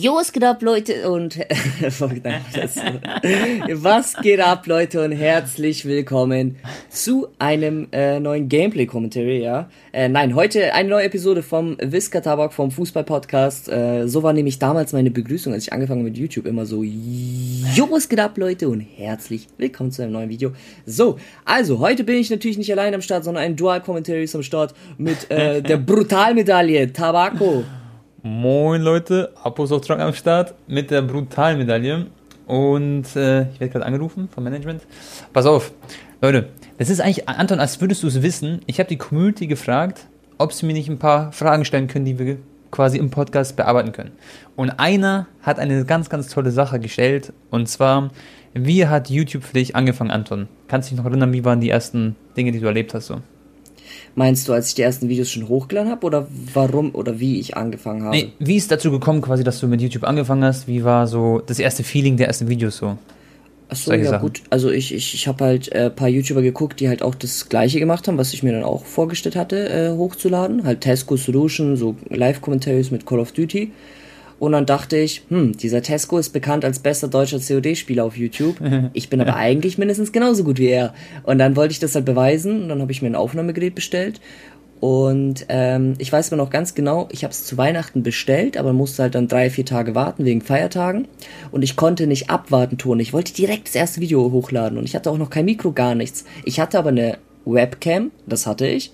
Jo, was geht ab, Leute? Und was geht ab, Leute? Und herzlich willkommen zu einem äh, neuen Gameplay-Commentary, ja. Äh, nein, heute eine neue Episode vom Whisker Tabak vom Fußball-Podcast. Äh, so war nämlich damals meine Begrüßung, als ich angefangen mit YouTube, immer so, jo, was geht ab, Leute? Und herzlich willkommen zu einem neuen Video. So, also, heute bin ich natürlich nicht allein am Start, sondern ein Dual-Commentary am Start mit äh, der Brutalmedaille, Tabako. Moin Leute, Apos auf Truck am Start mit der Brutalmedaille. Und äh, ich werde gerade angerufen vom Management. Pass auf, Leute, das ist eigentlich, Anton, als würdest du es wissen. Ich habe die Community gefragt, ob sie mir nicht ein paar Fragen stellen können, die wir quasi im Podcast bearbeiten können. Und einer hat eine ganz, ganz tolle Sache gestellt. Und zwar, wie hat YouTube für dich angefangen, Anton? Kannst du dich noch erinnern, wie waren die ersten Dinge, die du erlebt hast? So? Meinst du, als ich die ersten Videos schon hochgeladen habe oder warum oder wie ich angefangen habe? Nee, wie ist dazu gekommen, quasi, dass du mit YouTube angefangen hast? Wie war so das erste Feeling der ersten Videos so? Achso, ja Sachen. gut. Also ich, ich, ich habe halt äh, paar YouTuber geguckt, die halt auch das gleiche gemacht haben, was ich mir dann auch vorgestellt hatte, äh, hochzuladen. Halt Tesco Solution, so Live-Commentaries mit Call of Duty. Und dann dachte ich, hm, dieser Tesco ist bekannt als bester deutscher COD-Spieler auf YouTube. Ich bin aber eigentlich mindestens genauso gut wie er. Und dann wollte ich das halt beweisen. Und dann habe ich mir ein Aufnahmegerät bestellt. Und ähm, ich weiß aber noch ganz genau, ich habe es zu Weihnachten bestellt, aber musste halt dann drei, vier Tage warten wegen Feiertagen. Und ich konnte nicht abwarten tun. Ich wollte direkt das erste Video hochladen. Und ich hatte auch noch kein Mikro, gar nichts. Ich hatte aber eine Webcam, das hatte ich.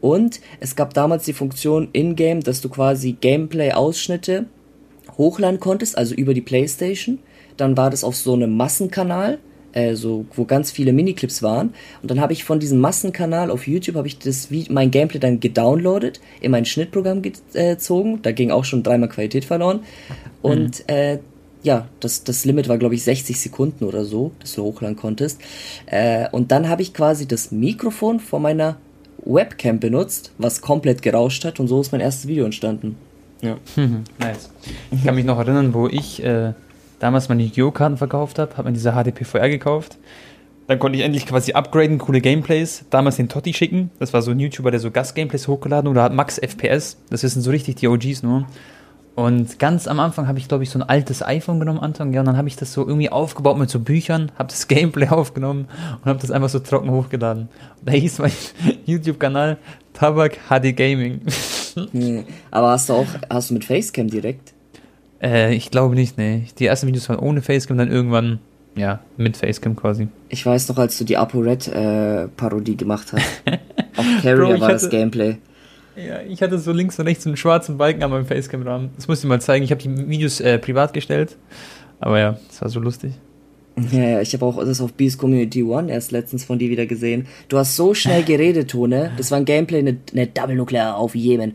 Und es gab damals die Funktion in-game, dass du quasi Gameplay-Ausschnitte hochladen konntest, also über die Playstation. Dann war das auf so einem Massenkanal, äh, so, wo ganz viele Miniclips waren. Und dann habe ich von diesem Massenkanal auf YouTube habe ich das mein Gameplay dann gedownloadet, in mein Schnittprogramm gezogen. Da ging auch schon dreimal Qualität verloren. Und mhm. äh, ja, das, das Limit war, glaube ich, 60 Sekunden oder so, dass du hochladen konntest. Äh, und dann habe ich quasi das Mikrofon von meiner Webcam benutzt, was komplett gerauscht hat und so ist mein erstes Video entstanden. Ja. nice. Ich kann mich noch erinnern, wo ich äh, damals meine Yu-Gi-Oh-Karten verkauft habe, habe mir diese HDPVR gekauft. Dann konnte ich endlich quasi upgraden, coole Gameplays. Damals den Totti schicken. Das war so ein YouTuber, der so Gast-Gameplays hochgeladen oder hat Max FPS. Das sind so richtig die OGs nur. Und ganz am Anfang habe ich, glaube ich, so ein altes iPhone genommen, Anton. Ja, und dann habe ich das so irgendwie aufgebaut mit so Büchern, habe das Gameplay aufgenommen und habe das einfach so trocken hochgeladen. Und da hieß mein YouTube-Kanal Tabak HD Gaming. Hm. Aber hast du auch, hast du mit Facecam direkt? Äh, ich glaube nicht, nee. Die ersten Videos waren ohne Facecam, dann irgendwann, ja, mit Facecam quasi. Ich weiß noch, als du die ApoRed-Parodie äh, gemacht hast. Auf Carrier Bro, war hatte, das Gameplay. Ja, ich hatte so links und rechts einen schwarzen Balken an meinem Facecam-Rahmen. Das muss ich mal zeigen. Ich habe die Videos äh, privat gestellt. Aber ja, das war so lustig. Ja, ja, ich habe auch das auf Beast Community One erst letztens von dir wieder gesehen. Du hast so schnell geredet, Tone. Das war ein Gameplay, eine, eine Double Nuclear auf Jemen.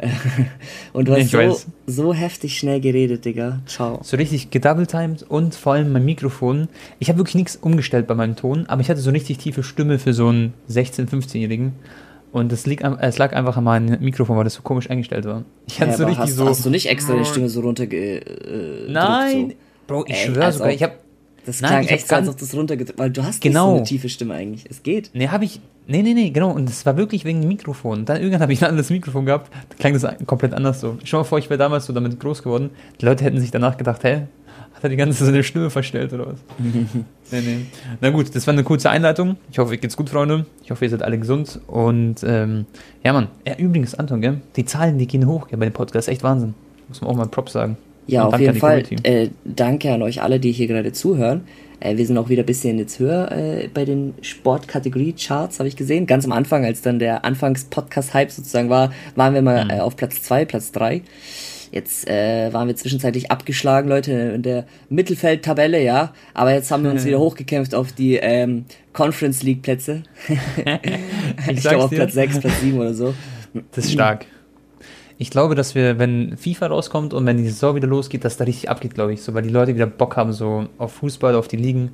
Und du hast so, so heftig schnell geredet, Digga. Ciao. So richtig gedoubletimed und vor allem mein Mikrofon. Ich habe wirklich nichts umgestellt bei meinem Ton, aber ich hatte so richtig tiefe Stimme für so einen 16-, 15-Jährigen. Und es, liegt, es lag einfach an meinem Mikrofon, weil das so komisch eingestellt war. Ich hatte ja, so richtig hast, so. Hast du nicht extra die Stimme so runter äh, Nein! So? Bro, ich schwöre sogar, ich habe das klang Nein, echt so, als ob das runtergedrückt weil du hast genau. nicht so eine tiefe Stimme eigentlich. Es geht. Nee, habe ich. Nee, nee, nee, genau. Und es war wirklich wegen dem Mikrofon. Dann irgendwann habe ich ein anderes Mikrofon gehabt. Da klang das komplett anders so. Schau mal vor, ich wäre damals so damit groß geworden. Die Leute hätten sich danach gedacht, hä, hat er die ganze seine Stimme verstellt oder was? nee, nee. Na gut, das war eine kurze Einleitung. Ich hoffe, euch geht's gut, Freunde. Ich hoffe, ihr seid alle gesund. Und ähm, ja, Mann. Ja, übrigens, Anton, gell? Die Zahlen, die gehen hoch gell, bei dem Podcast. Echt Wahnsinn. Muss man auch mal Props sagen. Ja, auf jeden Fall. Äh, danke an euch alle, die hier gerade zuhören. Äh, wir sind auch wieder ein bisschen jetzt höher äh, bei den Sportkategorie-Charts, habe ich gesehen. Ganz am Anfang, als dann der Anfangs-Podcast-Hype sozusagen war, waren wir mal mhm. äh, auf Platz 2, Platz 3. Jetzt äh, waren wir zwischenzeitlich abgeschlagen, Leute, in der Mittelfeld-Tabelle, ja. Aber jetzt haben wir uns wieder hochgekämpft auf die ähm, Conference League-Plätze. ich, ich glaube auf Platz 6, Platz 7 oder so. Das ist stark ich glaube, dass wir, wenn FIFA rauskommt und wenn die Saison wieder losgeht, dass da richtig abgeht, glaube ich, so, weil die Leute wieder Bock haben, so auf Fußball, auf die Ligen.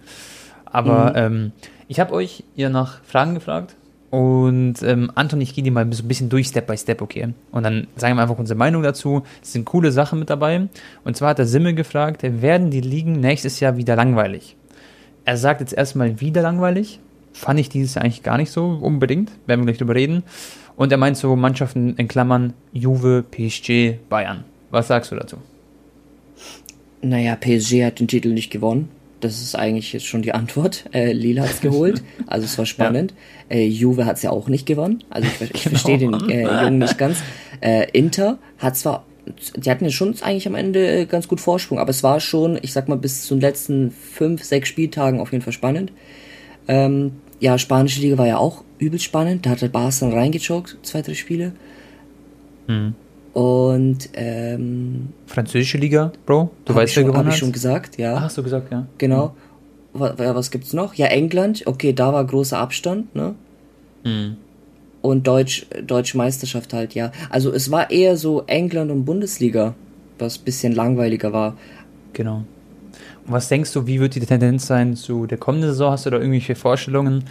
Aber mhm. ähm, ich habe euch ja nach Fragen gefragt und ähm, Anton, ich gehe die mal so ein bisschen durch, Step by Step, okay? Und dann sagen wir einfach unsere Meinung dazu. Es sind coole Sachen mit dabei. Und zwar hat der Simmel gefragt, werden die Ligen nächstes Jahr wieder langweilig? Er sagt jetzt erstmal wieder langweilig. Fand ich dieses Jahr eigentlich gar nicht so unbedingt. Werden wir gleich drüber reden. Und er meint so Mannschaften in Klammern Juve, PSG, Bayern. Was sagst du dazu? Naja, PSG hat den Titel nicht gewonnen. Das ist eigentlich jetzt schon die Antwort. Äh, Lille hat es geholt, also es war spannend. Ja. Äh, Juve hat es ja auch nicht gewonnen. Also ich, ich genau. verstehe den äh, Jungen nicht ganz. Äh, Inter hat zwar, die hatten ja schon eigentlich am Ende äh, ganz gut Vorsprung, aber es war schon, ich sag mal, bis zu den letzten fünf, sechs Spieltagen auf jeden Fall spannend. Ähm, ja, spanische Liga war ja auch übel spannend. Da hat der Barca reingechoked, zwei, drei Spiele. Mhm. Und ähm, französische Liga, Bro, du weißt ja gewonnen. Habe ich schon gesagt, ja. Ach, hast du gesagt, ja. Genau. Mhm. Was, was gibt's noch? Ja, England. Okay, da war großer Abstand, ne? Mhm. Und Deutsch, Deutsche Meisterschaft halt, ja. Also es war eher so England und Bundesliga, was bisschen langweiliger war. Genau. Und was denkst du, wie wird die Tendenz sein zu der kommenden Saison? Hast du da irgendwelche Vorstellungen?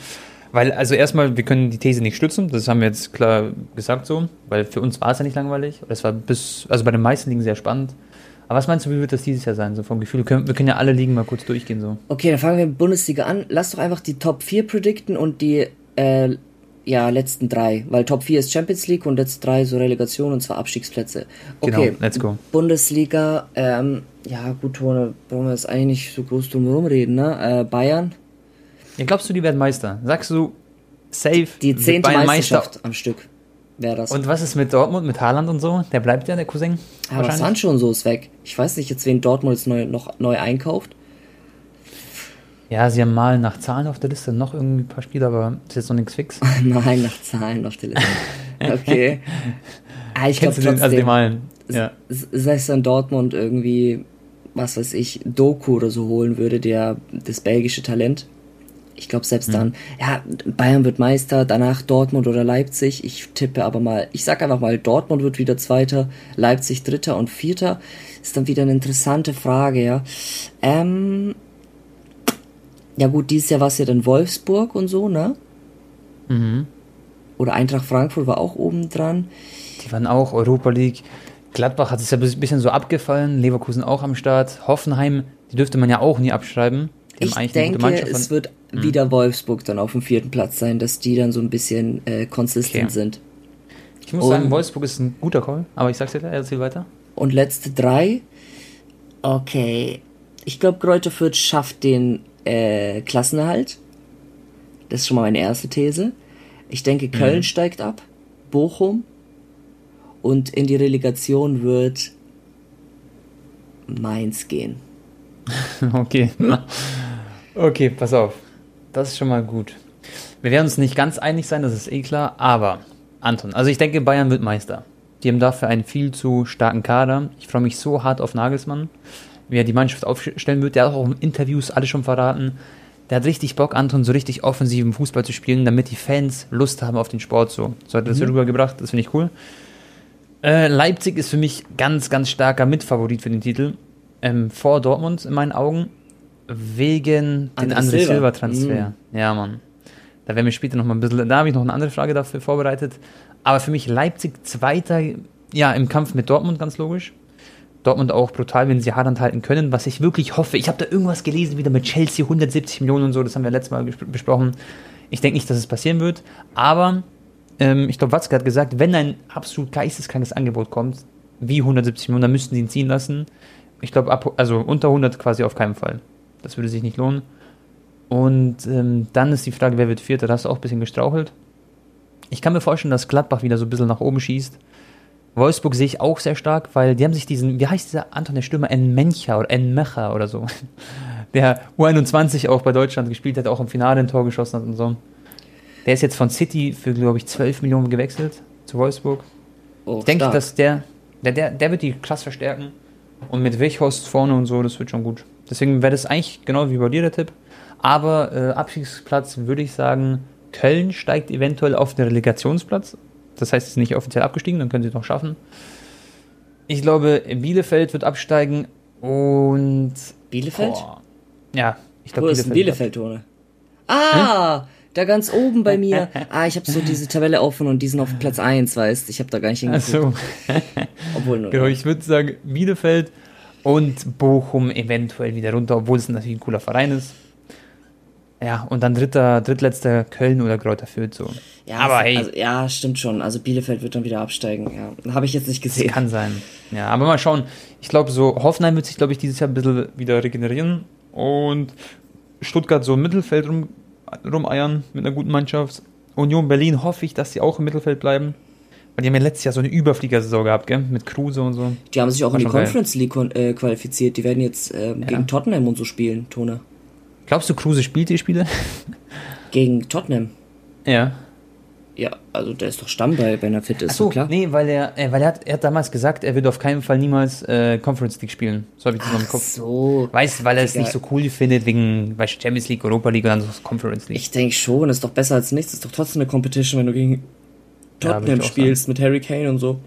Weil, also erstmal, wir können die These nicht stützen, das haben wir jetzt klar gesagt so, weil für uns war es ja nicht langweilig. Es war bis, also bei den meisten Ligen sehr spannend. Aber was meinst du, wie wird das dieses Jahr sein, so vom Gefühl? Wir können, wir können ja alle Ligen mal kurz durchgehen so. Okay, dann fangen wir mit Bundesliga an. Lass doch einfach die Top 4 predikten und die äh, ja, letzten drei, weil Top 4 ist Champions League und letzte drei so Relegation und zwar Abstiegsplätze. Genau, okay, genau, let's go. Bundesliga, ähm, ja gut, Tone, brauchen wir jetzt eigentlich nicht so groß drum herum reden, ne? Äh, Bayern, ja, glaubst du, die werden Meister? Sagst du, safe? Die zehnte Meisterschaft Meister? am Stück wäre das. Und was ist mit Dortmund, mit Haaland und so? Der bleibt ja, der Cousin? Aber Sancho und so ist weg. Ich weiß nicht jetzt, wen Dortmund jetzt neu, noch neu einkauft. Ja, sie haben mal nach Zahlen auf der Liste noch irgendwie ein paar Spiele, aber ist jetzt noch nichts fix. Nein, nach Zahlen auf der Liste. Okay. ah, ich glaube trotzdem, also die Malen. Ja. Selbst dann Dortmund irgendwie, was weiß ich, Doku oder so holen würde, der das belgische Talent. Ich glaube selbst mhm. dann, ja, Bayern wird Meister, danach Dortmund oder Leipzig. Ich tippe aber mal, ich sag einfach mal, Dortmund wird wieder Zweiter, Leipzig Dritter und Vierter. Ist dann wieder eine interessante Frage, ja. Ähm, ja gut, dieses Jahr war es ja dann Wolfsburg und so, ne? Mhm. Oder Eintracht Frankfurt war auch oben dran. Die waren auch Europa League. Gladbach hat es ja ein bisschen so abgefallen, Leverkusen auch am Start, Hoffenheim, die dürfte man ja auch nie abschreiben ich denke, es wird hm. wieder Wolfsburg dann auf dem vierten Platz sein, dass die dann so ein bisschen äh, consistent okay. sind. Ich muss und, sagen, Wolfsburg ist ein guter Call, aber ich sag's dir, erzähl weiter. Und letzte drei. Okay. Ich glaube, Kräuter Fürth schafft den äh, Klassenerhalt. Das ist schon mal meine erste These. Ich denke, Köln mhm. steigt ab, Bochum und in die Relegation wird Mainz gehen. okay. Okay, pass auf. Das ist schon mal gut. Wir werden uns nicht ganz einig sein, das ist eh klar, aber Anton, also ich denke, Bayern wird Meister. Die haben dafür einen viel zu starken Kader. Ich freue mich so hart auf Nagelsmann, wie er die Mannschaft aufstellen wird. Der hat auch in Interviews alles schon verraten. Der hat richtig Bock, Anton, so richtig offensiven Fußball zu spielen, damit die Fans Lust haben auf den Sport. So, so hat er das mhm. rübergebracht, das finde ich cool. Äh, Leipzig ist für mich ganz, ganz starker Mitfavorit für den Titel. Ähm, vor Dortmund in meinen Augen. Wegen André den André Silva Transfer. Mhm. Ja, Mann. Da werden wir später noch mal ein bisschen, da habe ich noch eine andere Frage dafür vorbereitet. Aber für mich Leipzig Zweiter, ja, im Kampf mit Dortmund, ganz logisch. Dortmund auch brutal, wenn sie Haaland halten können, was ich wirklich hoffe. Ich habe da irgendwas gelesen, wieder mit Chelsea 170 Millionen und so, das haben wir letztes Mal besprochen. Ich denke nicht, dass es passieren wird, aber ähm, ich glaube, Watzke hat gesagt, wenn ein absolut geisteskrankes Angebot kommt, wie 170 Millionen, dann müssten sie ihn ziehen lassen. Ich glaube, also unter 100 quasi auf keinen Fall. Das würde sich nicht lohnen. Und ähm, dann ist die Frage, wer wird Vierter? Da hast du auch ein bisschen gestrauchelt. Ich kann mir vorstellen, dass Gladbach wieder so ein bisschen nach oben schießt. Wolfsburg sehe ich auch sehr stark, weil die haben sich diesen, wie heißt dieser Anton der Stürmer, Enmencha oder Enmecha oder so, der U21 auch bei Deutschland gespielt hat, auch im Finale ein Tor geschossen hat und so. Der ist jetzt von City für, glaube ich, 12 Millionen gewechselt zu Wolfsburg. Oh, ich denke, dass der, der, der, der wird die krass verstärken. Und mit Weghorst vorne und so, das wird schon gut. Deswegen wäre das eigentlich genau wie bei dir der Tipp. Aber äh, Abstiegsplatz würde ich sagen, Köln steigt eventuell auf den Relegationsplatz. Das heißt, es ist nicht offiziell abgestiegen, dann können sie es noch schaffen. Ich glaube, Bielefeld wird absteigen und. Bielefeld? Boah. Ja, ich glaube, Wo Bielefeld ist Bielefeld, Tone? Ah! Hm? Da ganz oben bei mir. Ah, ich habe so diese Tabelle offen und die sind auf Platz 1, weißt Ich habe da gar nicht hingeguckt. Ach so. Obwohl nur. Genau, ich würde sagen, Bielefeld und Bochum eventuell wieder runter, obwohl es natürlich ein cooler Verein ist. Ja, und dann dritter, drittletzter Köln oder Kräuter Fürth so. Ja, aber hey. Also, ja, stimmt schon. Also Bielefeld wird dann wieder absteigen. Ja, habe ich jetzt nicht gesehen. Das kann sein. Ja, aber mal schauen. Ich glaube, so Hoffenheim wird sich, glaube ich, dieses Jahr ein bisschen wieder regenerieren und Stuttgart so im Mittelfeld rum, rumeiern mit einer guten Mannschaft. Union Berlin hoffe ich, dass sie auch im Mittelfeld bleiben. Weil die haben ja letztes Jahr so eine Überfliegersaison gehabt, gell? Mit Kruse und so. Die haben sich auch War in die Conference geil. League äh, qualifiziert. Die werden jetzt äh, ja. gegen Tottenham und so spielen, Tone. Glaubst du, Kruse spielt die Spiele? Gegen Tottenham? Ja. Ja, also der ist doch Stamm bei, wenn er fit ist, Ach so, klar. Nee, weil er, äh, weil er hat, er hat damals gesagt, er wird auf keinen Fall niemals äh, Conference League spielen. So habe ich das noch im Kopf. so. Weißt, weil er es nicht so cool findet wegen weißt, Champions League, Europa League und dann so Conference League. Ich denke schon, ist doch besser als nichts. Ist doch trotzdem eine Competition, wenn du gegen Tottenham ja, spielst sagen. mit Harry Kane und so.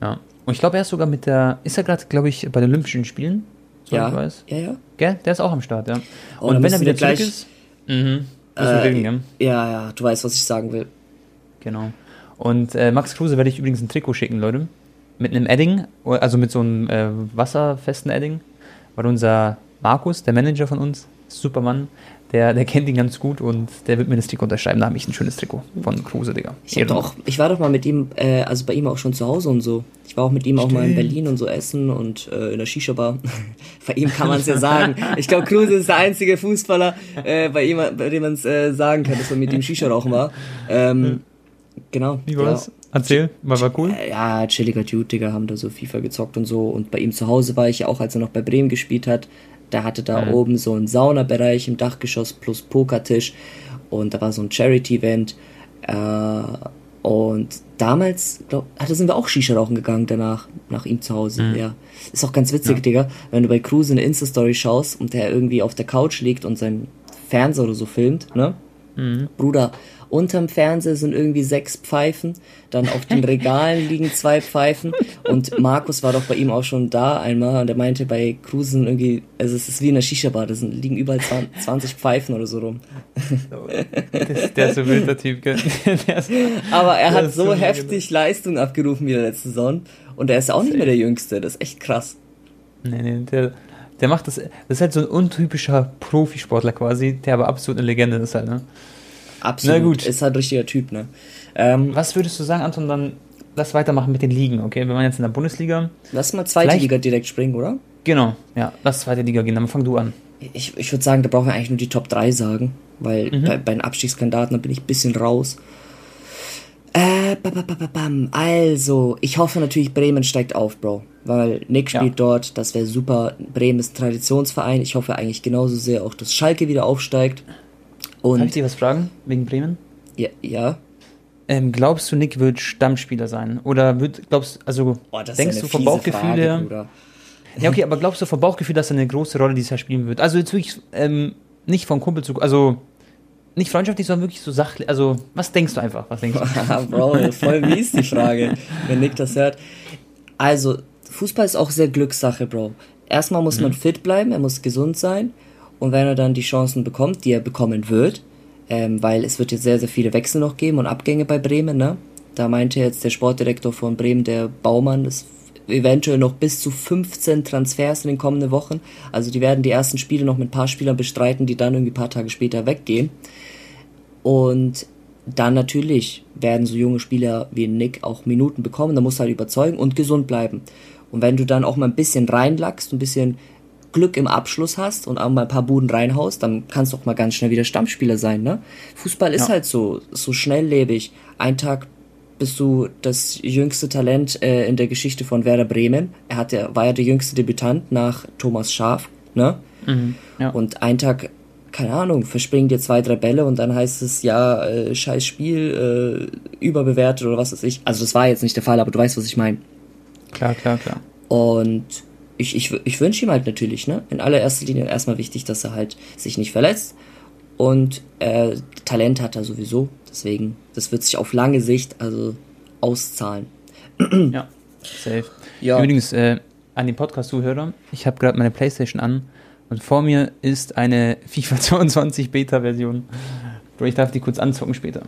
Ja. Und ich glaube, er ist sogar mit der, ist er gerade, glaube ich, bei den Olympischen Spielen? So ja. Ich weiß. Ja, ja. Gell? Der ist auch am Start, ja. Oh, und wenn er wieder zurück ist, mhm. Äh, reden, gell? Ja, ja, du weißt, was ich sagen will. Genau. Und äh, Max Kruse werde ich übrigens ein Trikot schicken, Leute. Mit einem Edding, also mit so einem äh, wasserfesten Edding. Weil unser Markus, der Manager von uns, Supermann, der, der kennt ihn ganz gut und der wird mir das Trikot unterschreiben. Da habe ich ein schönes Trikot von Kruse, Digga. Ich, doch, ich war doch mal mit ihm, äh, also bei ihm auch schon zu Hause und so. Ich war auch mit ihm Stimmt. auch mal in Berlin und so essen und äh, in der Shisha-Bar. bei ihm kann man es ja sagen. Ich glaube, Kruse ist der einzige Fußballer, äh, bei, ihm, bei dem man es äh, sagen kann, dass man mit ihm Shisha rauchen war. Ähm, Genau. Wie war's? Ja. Erzähl, war, war cool? Äh, ja, chilliger Dude, Digga, haben da so FIFA gezockt und so. Und bei ihm zu Hause war ich ja auch, als er noch bei Bremen gespielt hat. Der hatte da mhm. oben so einen Saunabereich im Dachgeschoss plus Pokertisch. Und da war so ein Charity-Event. Äh, und damals, glaub, da sind wir auch Shisha rauchen gegangen danach, nach ihm zu Hause. Mhm. Ja. Ist auch ganz witzig, ja. Digga, wenn du bei Cruise eine Insta-Story schaust und der irgendwie auf der Couch liegt und sein Fernseher oder so filmt, ne? Mhm. Bruder, Unterm Fernseher sind irgendwie sechs Pfeifen. Dann auf den Regalen liegen zwei Pfeifen. Und Markus war doch bei ihm auch schon da einmal und er meinte bei Cruisen irgendwie, also es ist wie in der Shisha-Bar, da liegen überall 20 Pfeifen oder so rum. der ist so wilder Typ, gell? Aber er hat so heftig Leistung abgerufen wie der letzte Saison. Und er ist auch nicht mehr der Jüngste, das ist echt krass. Nee, nee, der, der macht das, das ist halt so ein untypischer Profisportler quasi, der aber absolut eine Legende ist halt, ne? Absolut. Na gut. Ist halt ein richtiger Typ, ne? Ähm, Was würdest du sagen, Anton, dann lass weitermachen mit den Ligen, okay? Wir waren jetzt in der Bundesliga. Lass mal zweite Liga direkt springen, oder? Genau, ja, lass zweite Liga gehen, dann fang du an. Ich, ich würde sagen, da brauchen wir eigentlich nur die Top 3 sagen, weil mhm. bei, bei den Abstiegskandidaten, da bin ich ein bisschen raus. Äh, bam, also, ich hoffe natürlich, Bremen steigt auf, Bro. Weil Nick spielt ja. dort, das wäre super. Bremen ist Traditionsverein. Ich hoffe eigentlich genauso sehr auch, dass Schalke wieder aufsteigt. Und Kann ich dir was fragen wegen Bremen? Ja. ja. Ähm, glaubst du, Nick wird Stammspieler sein? Oder wird, glaubst also oh, denkst du vom Bauchgefühl her? Ja, okay, aber glaubst du vom Bauchgefühl, dass er eine große Rolle dieses Jahr spielen wird? Also jetzt wirklich ähm, nicht vom Kumpel zu, also nicht freundschaftlich, sondern wirklich so sachlich. Also, was denkst du einfach? Was denkst du? Bro, voll mies die Frage, wenn Nick das hört. Also, Fußball ist auch sehr Glückssache, Bro. Erstmal muss mhm. man fit bleiben, er muss gesund sein. Und wenn er dann die Chancen bekommt, die er bekommen wird, ähm, weil es wird jetzt sehr, sehr viele Wechsel noch geben und Abgänge bei Bremen, ne? Da meinte jetzt der Sportdirektor von Bremen, der Baumann, dass eventuell noch bis zu 15 Transfers in den kommenden Wochen. Also die werden die ersten Spiele noch mit ein paar Spielern bestreiten, die dann irgendwie ein paar Tage später weggehen. Und dann natürlich werden so junge Spieler wie Nick auch Minuten bekommen. Da musst du halt überzeugen und gesund bleiben. Und wenn du dann auch mal ein bisschen reinlackst, ein bisschen Glück im Abschluss hast und auch mal ein paar Buden reinhaust, dann kannst du auch mal ganz schnell wieder Stammspieler sein, ne? Fußball ist ja. halt so, so schnelllebig. Ein Tag bist du das jüngste Talent äh, in der Geschichte von Werder Bremen. Er hat ja, war ja der jüngste Debütant nach Thomas Schaf, ne? Mhm, ja. Und ein Tag, keine Ahnung, verspringen dir zwei, drei Bälle und dann heißt es, ja, äh, scheiß Spiel, äh, überbewertet oder was weiß ich. Also das war jetzt nicht der Fall, aber du weißt, was ich meine. Klar, klar, klar. Und ich, ich, ich wünsche ihm halt natürlich, ne? In allererster Linie erstmal wichtig, dass er halt sich nicht verletzt. Und äh, Talent hat er sowieso. Deswegen, das wird sich auf lange Sicht also auszahlen. ja, safe. Ja. Übrigens, äh, an den Podcast-Zuhörer, ich habe gerade meine Playstation an und vor mir ist eine FIFA 22 Beta-Version. Bro, ich darf die kurz anzocken später.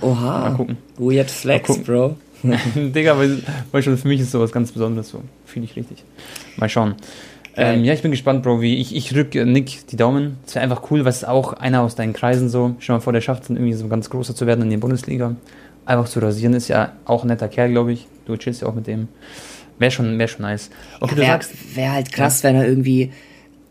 Oha. Mal gucken. Weird Flex, Bro. Digga, weil, weil schon für mich ist sowas ganz Besonderes so. Finde ich richtig. Mal schauen. Ähm, ja, ich bin gespannt, Bro. Wie ich, ich rück Nick die Daumen. Es wäre einfach cool, was auch einer aus deinen Kreisen so. Stell mal vor, der schafft irgendwie so ganz großer zu werden in der Bundesliga. Einfach zu rasieren ist ja auch ein netter Kerl, glaube ich. Du chillst ja auch mit dem. Wäre schon, wär schon nice. Okay, ja, wäre wär halt krass, ja. wenn er irgendwie,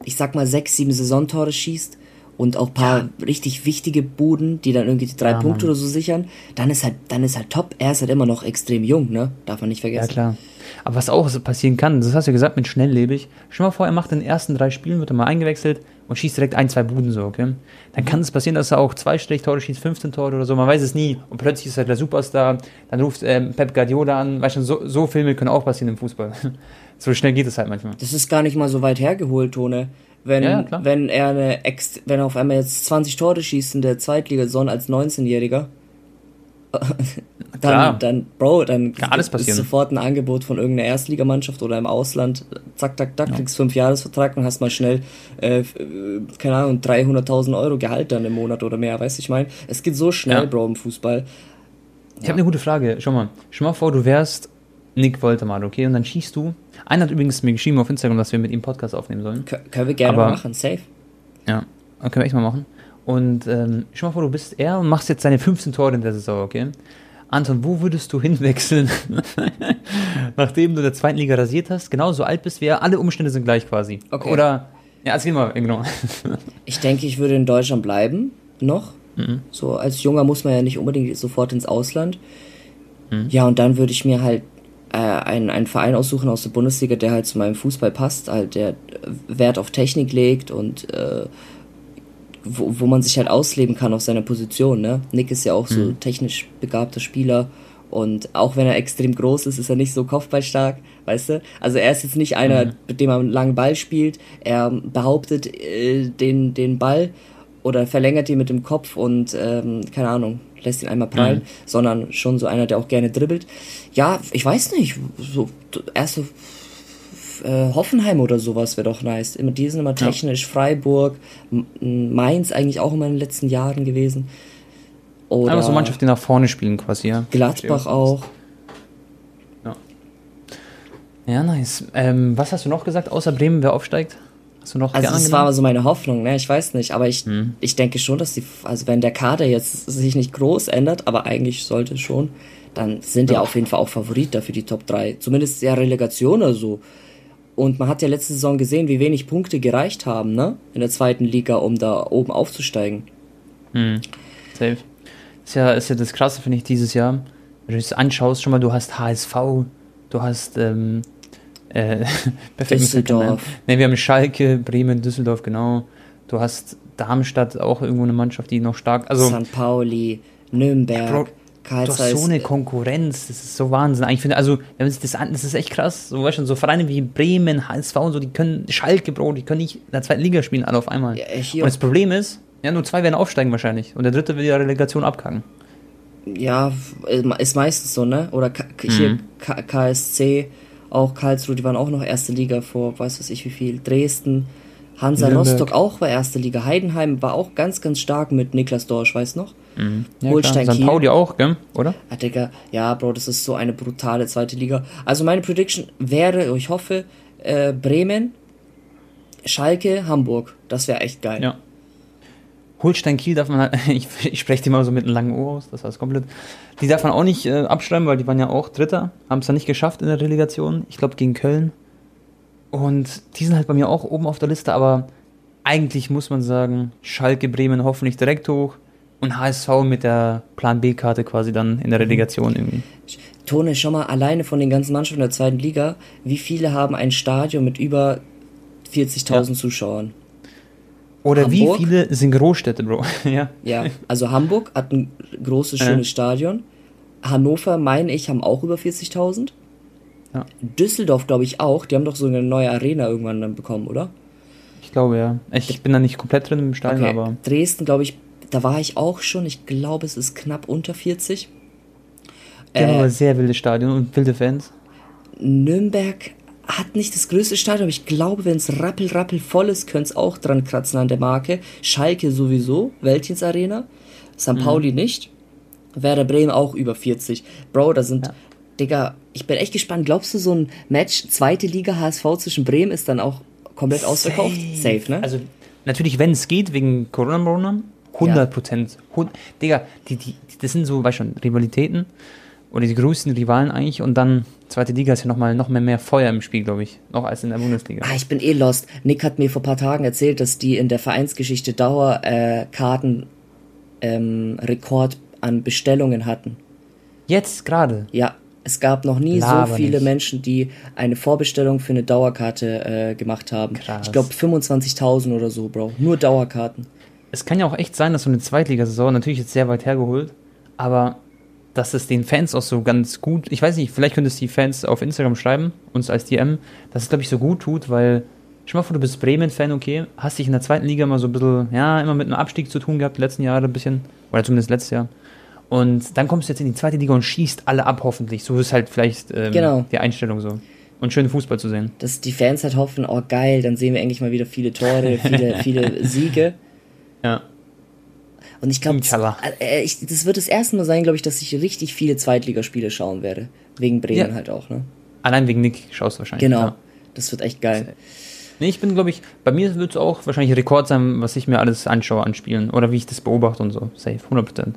ich sag mal, sechs, sieben Saisontore schießt und auch paar ja. richtig wichtige Buden, die dann irgendwie die drei ja, Punkte Mann. oder so sichern, dann ist halt, dann ist halt top. Er ist halt immer noch extrem jung, ne? Darf man nicht vergessen. Ja, klar. Aber was auch passieren kann, das hast du ja gesagt mit schnelllebig. Schon mal vor, er macht in den ersten drei Spielen, wird er mal eingewechselt und schießt direkt ein, zwei Buden so, okay? Dann mhm. kann es passieren, dass er auch zwei Strichtore schießt, 15 Tore oder so, man weiß es nie. Und plötzlich ist er der Superstar, dann ruft ähm, Pep Guardiola an, weißt du, so, so Filme können auch passieren im Fußball. so schnell geht es halt manchmal. Das ist gar nicht mal so weit hergeholt, Tone. Wenn, ja, wenn er eine Ex wenn er auf einmal jetzt 20 Tore schießt in der Zweitligasaison als 19-Jähriger, dann, dann, Bro, dann Kann alles passieren. ist sofort ein Angebot von irgendeiner Erstligamannschaft oder im Ausland. Zack, zack, zack, ja. kriegst fünf Jahresvertrag und hast mal schnell, äh, keine Ahnung, 300.000 Euro Gehalt dann im Monat oder mehr, weißt du, ich meine, es geht so schnell, ja. Bro, im Fußball. Ich ja. habe eine gute Frage. Schau mal, schau mal vor, du wärst Nick Woltermann, okay, und dann schießt du. Einer hat übrigens mir geschrieben auf Instagram, dass wir mit ihm Podcast aufnehmen sollen. Kön können wir gerne Aber, machen, safe. Ja, können wir echt mal machen. Und ähm, schau mal vor, du bist er und machst jetzt seine 15 Tore in der Saison, okay? Anton, wo würdest du hinwechseln, nachdem du in der zweiten Liga rasiert hast, genauso alt bist wie er? Alle Umstände sind gleich quasi. Okay. Oder, ja, erzähl mal, genau. ich denke, ich würde in Deutschland bleiben, noch. Mhm. So, als Junger muss man ja nicht unbedingt sofort ins Ausland. Mhm. Ja, und dann würde ich mir halt äh, einen, einen Verein aussuchen aus der Bundesliga, der halt zu meinem Fußball passt, halt der Wert auf Technik legt und äh, wo, wo man sich halt ausleben kann auf seiner Position. Ne? Nick ist ja auch so mhm. technisch begabter Spieler und auch wenn er extrem groß ist, ist er nicht so kopfballstark, weißt du? Also er ist jetzt nicht einer, mhm. mit dem man einen langen Ball spielt. Er behauptet äh, den, den Ball oder verlängert ihn mit dem Kopf und ähm, keine Ahnung, lässt ihn einmal prallen, mhm. sondern schon so einer, der auch gerne dribbelt. Ja, ich weiß nicht, so erste äh, Hoffenheim oder sowas wäre doch nice. Immer, die sind immer technisch, ja. Freiburg, Mainz eigentlich auch immer in den letzten Jahren gewesen. Oder Aber so Mannschaften, die nach vorne spielen quasi, ja. Gladbach auch. Ja. Ja, nice. Ähm, was hast du noch gesagt, außer Bremen, wer aufsteigt? Du noch Also das war so meine Hoffnung, ne? Ich weiß nicht, aber ich, hm. ich denke schon, dass die, also wenn der Kader jetzt sich nicht groß ändert, aber eigentlich sollte schon, dann sind ja. die auf jeden Fall auch Favorit dafür die Top 3. Zumindest ja Relegation oder so. Und man hat ja letzte Saison gesehen, wie wenig Punkte gereicht haben, ne? In der zweiten Liga, um da oben aufzusteigen. Hm. Safe. Ist ja, ist ja das Krasse, finde ich, dieses Jahr. Wenn du es anschaust, schon mal, du hast HSV, du hast ähm, äh, perfekt Düsseldorf. Ne, wir haben Schalke, Bremen, Düsseldorf, genau. Du hast Darmstadt auch irgendwo eine Mannschaft, die noch stark. Also, St. Pauli, Nürnberg. Bro, du hast so eine Konkurrenz, das ist so Wahnsinn. Ich finde, also, wenn sich das an, das ist echt krass. So, weißt du, so Vereine wie Bremen, HSV und so, die können, Schalke, Bro, die können nicht in der zweiten Liga spielen, alle auf einmal. Ja, und das Problem ist, ja, nur zwei werden aufsteigen wahrscheinlich. Und der dritte will die Relegation abkacken. Ja, ist meistens so, ne? Oder K hier mhm. KSC, auch Karlsruhe, die waren auch noch erste Liga vor, weiß was ich wie viel. Dresden, Hansa Nürnberg. Rostock auch war erste Liga. Heidenheim war auch ganz, ganz stark mit Niklas Dorsch, weißt du noch? Mhm. Ja, Holstein St. Pauli auch, gell? oder? Ah, Digga, ja, Bro, das ist so eine brutale zweite Liga. Also meine Prediction wäre, ich hoffe, äh, Bremen, Schalke, Hamburg. Das wäre echt geil. Ja. Holstein Kiel darf man halt, ich, ich spreche die mal so mit einem langen Ohr aus, das heißt komplett. Die darf man auch nicht äh, abschreiben, weil die waren ja auch Dritter, haben es ja nicht geschafft in der Relegation. Ich glaube gegen Köln. Und die sind halt bei mir auch oben auf der Liste, aber eigentlich muss man sagen, Schalke, Bremen hoffentlich direkt hoch und HSV mit der Plan B-Karte quasi dann in der Relegation irgendwie. Tone, schon mal alleine von den ganzen Mannschaften der zweiten Liga, wie viele haben ein Stadion mit über 40.000 ja. Zuschauern? Oder Hamburg, wie viele sind Großstädte, Bro? ja. ja, also Hamburg hat ein großes, schönes ja. Stadion. Hannover, meine ich, haben auch über 40.000. Ja. Düsseldorf, glaube ich, auch. Die haben doch so eine neue Arena irgendwann dann bekommen, oder? Ich glaube, ja. Ich bin da nicht komplett drin im Stadion, okay. aber. Dresden, glaube ich, da war ich auch schon. Ich glaube, es ist knapp unter 40. Die äh, haben aber sehr wilde Stadion und wilde Fans. Nürnberg hat nicht das größte Stadion, aber ich glaube, wenn es rappel, rappel voll ist, könnte es auch dran kratzen an der Marke. Schalke sowieso, Weltins Arena. St. Mhm. Pauli nicht. Werder Bremen auch über 40. Bro, da sind, ja. Digga, ich bin echt gespannt. Glaubst du, so ein Match, zweite Liga HSV zwischen Bremen ist dann auch komplett ausverkauft. Safe, ne? Also natürlich, wenn es geht, wegen Corona, 100 Prozent. Ja. Digga, die, die, das sind so, weißt schon, Rivalitäten oder die größten Rivalen eigentlich und dann zweite Liga ist ja nochmal noch mehr, mehr Feuer im Spiel, glaube ich, noch als in der Bundesliga. Ah, ich bin eh lost. Nick hat mir vor ein paar Tagen erzählt, dass die in der Vereinsgeschichte Dauerkarten äh, ähm, Rekord an Bestellungen hatten. Jetzt gerade? Ja, es gab noch nie Laber so viele nicht. Menschen, die eine Vorbestellung für eine Dauerkarte äh, gemacht haben. Krass. Ich glaube 25.000 oder so, Bro. Nur Dauerkarten. Es kann ja auch echt sein, dass so eine Zweitligasaison natürlich jetzt sehr weit hergeholt, aber dass es den Fans auch so ganz gut, ich weiß nicht, vielleicht könntest du die Fans auf Instagram schreiben, uns als DM, dass es, glaube ich, so gut tut, weil, schau mal vor, du bist Bremen-Fan, okay, hast dich in der zweiten Liga mal so ein bisschen, ja, immer mit einem Abstieg zu tun gehabt, die letzten Jahre ein bisschen, oder zumindest letztes Jahr. Und dann kommst du jetzt in die zweite Liga und schießt alle ab, hoffentlich. So ist halt vielleicht ähm, genau. die Einstellung so. Und schönen Fußball zu sehen. Dass die Fans halt hoffen, oh geil, dann sehen wir endlich mal wieder viele Tore, viele, viele Siege. Ja. Und ich glaube, äh, äh das wird das erste Mal sein, glaube ich, dass ich richtig viele Zweitligaspiele schauen werde. Wegen Bremen ja. halt auch, ne? Allein wegen Nick schaust du wahrscheinlich. Genau. Ja. Das wird echt geil. Nee, ich bin, glaube ich, bei mir wird es auch wahrscheinlich Rekord sein, was ich mir alles anschaue an Spielen. Oder wie ich das beobachte und so. Safe, 100%.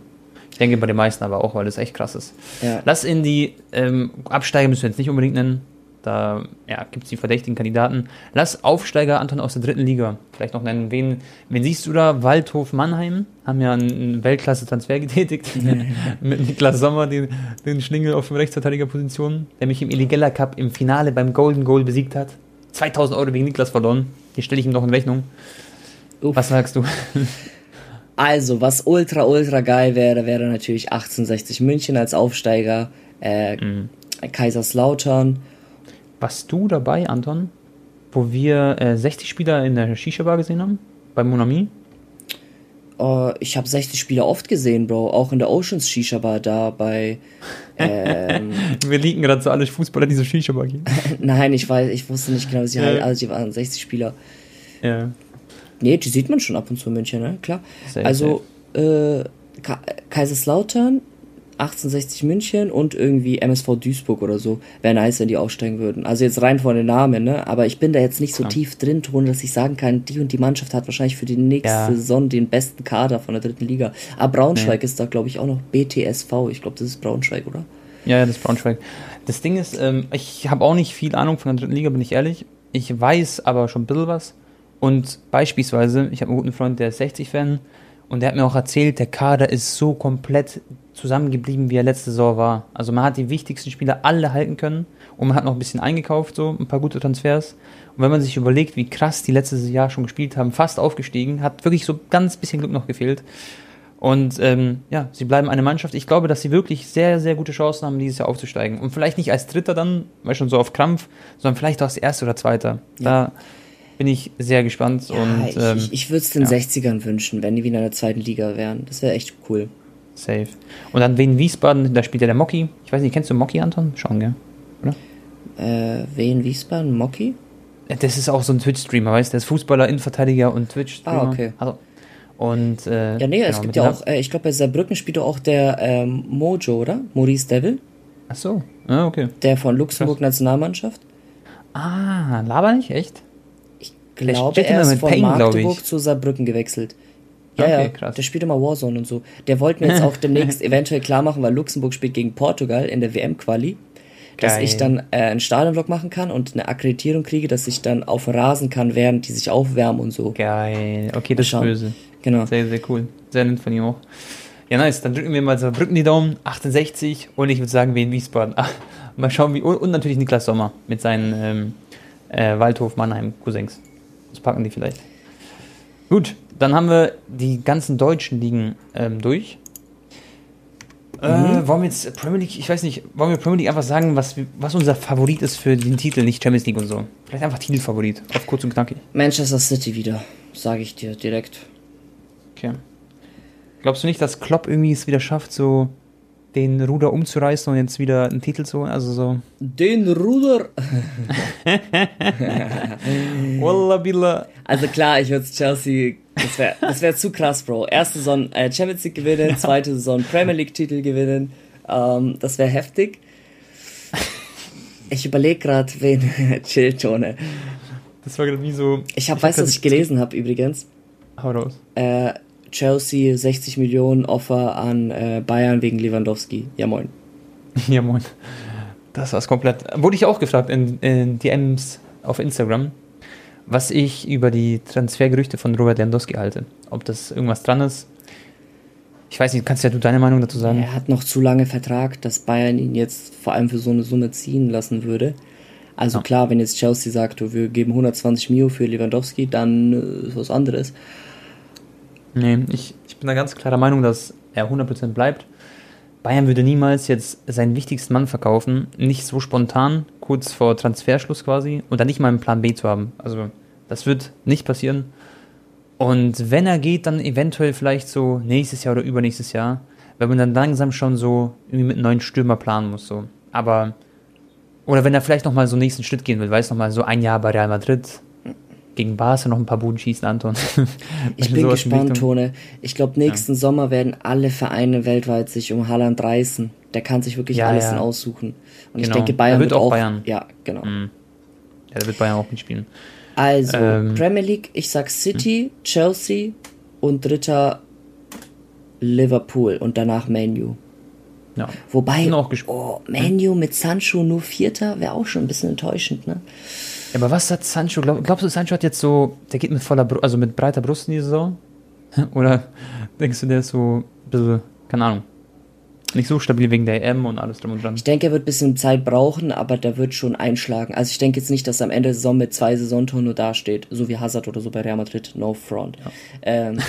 Ich denke bei den meisten aber auch, weil das echt krass ist. Ja. Lass in die ähm, Absteiger müssen wir jetzt nicht unbedingt nennen. Da ja, gibt es die verdächtigen Kandidaten. Lass Aufsteiger, Anton, aus der dritten Liga vielleicht noch nennen. Wen, wen siehst du da? Waldhof Mannheim haben ja einen Weltklasse-Transfer getätigt. mit Niklas Sommer, den, den Schlingel auf dem Rechtsverteidigerposition, der mich im Illegella Cup im Finale beim Golden Goal besiegt hat. 2000 Euro wegen Niklas verloren. Die stelle ich ihm noch in Rechnung. Uff. Was sagst du? Also, was ultra, ultra geil wäre, wäre natürlich 1860 München als Aufsteiger, äh, mhm. Kaiserslautern warst du dabei, Anton, wo wir äh, 60 Spieler in der Shisha-Bar gesehen haben? Bei Monami? Uh, ich habe 60 Spieler oft gesehen, Bro. Auch in der Oceans Shisha Bar da bei. Ähm, Wir liegen gerade so alle Fußballer, die so Shisha Bar gehen. Nein, ich weiß, ich wusste nicht genau, sie ja. halt, also die waren 60 Spieler. Ja. Nee, die sieht man schon ab und zu in München, ne? Klar. Safe, also, safe. Äh, Kaiserslautern 1860 München und irgendwie MSV Duisburg oder so. Wäre nice, wenn die aufsteigen würden. Also jetzt rein von den Namen, ne? Aber ich bin da jetzt nicht so ja. tief drin, Ton, dass ich sagen kann, die und die Mannschaft hat wahrscheinlich für die nächste ja. Saison den besten Kader von der dritten Liga. Aber Braunschweig nee. ist da, glaube ich, auch noch BTSV. Ich glaube, das ist Braunschweig, oder? Ja, ja, das ist Braunschweig. Das Ding ist, ähm, ich habe auch nicht viel Ahnung von der dritten Liga, bin ich ehrlich. Ich weiß aber schon ein bisschen was. Und beispielsweise, ich habe einen guten Freund, der ist 60-Fan. Und der hat mir auch erzählt, der Kader ist so komplett zusammengeblieben, wie er letzte Saison war. Also man hat die wichtigsten Spieler alle halten können und man hat noch ein bisschen eingekauft, so ein paar gute Transfers. Und wenn man sich überlegt, wie krass die letztes Jahr schon gespielt haben, fast aufgestiegen, hat wirklich so ganz bisschen Glück noch gefehlt. Und ähm, ja, sie bleiben eine Mannschaft. Ich glaube, dass sie wirklich sehr, sehr gute Chancen haben, dieses Jahr aufzusteigen. Und vielleicht nicht als Dritter dann, weil schon so auf Krampf, sondern vielleicht auch als Erster oder Zweiter. Ja. Da bin ich sehr gespannt. Ja, und, ich, ähm, ich, ich würde es den ja. 60ern wünschen, wenn die wieder in der zweiten Liga wären. Das wäre echt cool. Safe. Und dann Wien Wiesbaden, da spielt ja der Mocky. Ich weiß nicht, kennst du Mocky, Anton? Schauen, gell? Oder? Äh, Wien Wiesbaden, Mocky? Das ist auch so ein Twitch-Streamer, weißt du? Der ist Fußballer, Innenverteidiger und Twitch-Streamer. Ah, okay. Also, und, äh, ja, nee, genau, es gibt ja auch, äh, ich glaube, bei Saarbrücken spielt auch der ähm, Mojo, oder? Maurice Devil. Ach so, ah, okay. Der von Luxemburg Krass. Nationalmannschaft. Ah, laber nicht, echt? Ich glaube, er ist von Pain, Magdeburg zu Saarbrücken gewechselt. Ja, okay, ja, krass. der spielt immer Warzone und so. Der wollte mir jetzt auch demnächst eventuell klar machen, weil Luxemburg spielt gegen Portugal in der WM-Quali, dass ich dann äh, einen Stadionvlog machen kann und eine Akkreditierung kriege, dass ich dann auf Rasen kann, während die sich aufwärmen und so. Geil. Okay, das ist böse. Genau. Sehr, sehr cool. Sehr nett von ihm auch. Ja, nice. Dann drücken wir mal so Brücken die Daumen. 68 und ich würde sagen, wie in Wiesbaden. Ach, mal schauen, wie. Und, natürlich Niklas Sommer mit seinen ähm, äh, Waldhof Mannheim Cousins. Das packen die vielleicht. Gut, dann haben wir die ganzen deutschen Ligen ähm, durch. Mhm. Äh, wollen wir jetzt Premier League, ich weiß nicht, wollen wir Premier League einfach sagen, was, was unser Favorit ist für den Titel, nicht Champions League und so? Vielleicht einfach Titelfavorit, auf kurz und knackig. Manchester City wieder, sage ich dir direkt. Okay. Glaubst du nicht, dass Klopp irgendwie es wieder schafft, so den Ruder umzureißen und jetzt wieder einen Titel zu holen? Also so. Den Ruder! Wallah billah. Also klar, ich würde Chelsea. Das wäre das wär zu krass, Bro. Erste Saison äh, Champions League gewinnen, zweite Saison Premier League Titel gewinnen. Ähm, das wäre heftig. Ich überlege gerade, wen. Chill, Tone. Das war gerade wie so. Ich habe, weißt du, was ich gelesen habe übrigens? Hau raus. Äh, Chelsea 60 Millionen Offer an äh, Bayern wegen Lewandowski. Ja moin. ja moin. Das war's komplett. Wurde ich auch gefragt in, in DMs auf Instagram, was ich über die Transfergerüchte von Robert Lewandowski halte. Ob das irgendwas dran ist. Ich weiß nicht, kannst ja du deine Meinung dazu sagen? Er hat noch zu lange Vertrag, dass Bayern ihn jetzt vor allem für so eine Summe ziehen lassen würde. Also ja. klar, wenn jetzt Chelsea sagt, wir geben 120 Mio für Lewandowski, dann äh, ist was anderes. Nee, ich, ich bin da ganz klarer Meinung, dass er 100% bleibt. Bayern würde niemals jetzt seinen wichtigsten Mann verkaufen, nicht so spontan, kurz vor Transferschluss quasi, und dann nicht mal einen Plan B zu haben. Also, das wird nicht passieren. Und wenn er geht, dann eventuell vielleicht so nächstes Jahr oder übernächstes Jahr, weil man dann langsam schon so irgendwie mit neuen Stürmer planen muss. So. Aber, oder wenn er vielleicht nochmal so einen nächsten Schritt gehen will, weiß nochmal so ein Jahr bei Real Madrid, gegen Barca noch ein paar Buden schießen, Anton. ich bin gespannt, Tone. Ich glaube, nächsten ja. Sommer werden alle Vereine weltweit sich um Haaland reißen. Der kann sich wirklich ja, alles ja. aussuchen. Und genau. ich denke, Bayern wird, wird auch, Bayern. Ja, genau. Mhm. Ja, der wird Bayern auch mitspielen. Also, ähm, Premier League, ich sag City, hm? Chelsea und dritter Liverpool und danach Manu. Ja. Wobei, oh, Manu mit Sancho nur Vierter wäre auch schon ein bisschen enttäuschend, ne? Aber was hat Sancho? Glaub, glaubst du, Sancho hat jetzt so, der geht mit voller, Br also mit breiter Brust in die Saison? Oder denkst du, der ist so ein bisschen, keine Ahnung, nicht so stabil wegen der EM und alles drum und dran? Ich denke, er wird ein bisschen Zeit brauchen, aber der wird schon einschlagen. Also ich denke jetzt nicht, dass er am Ende der Saison mit zwei Saisontoren nur dasteht, so wie Hazard oder so bei Real Madrid, no front. Ja. Ähm.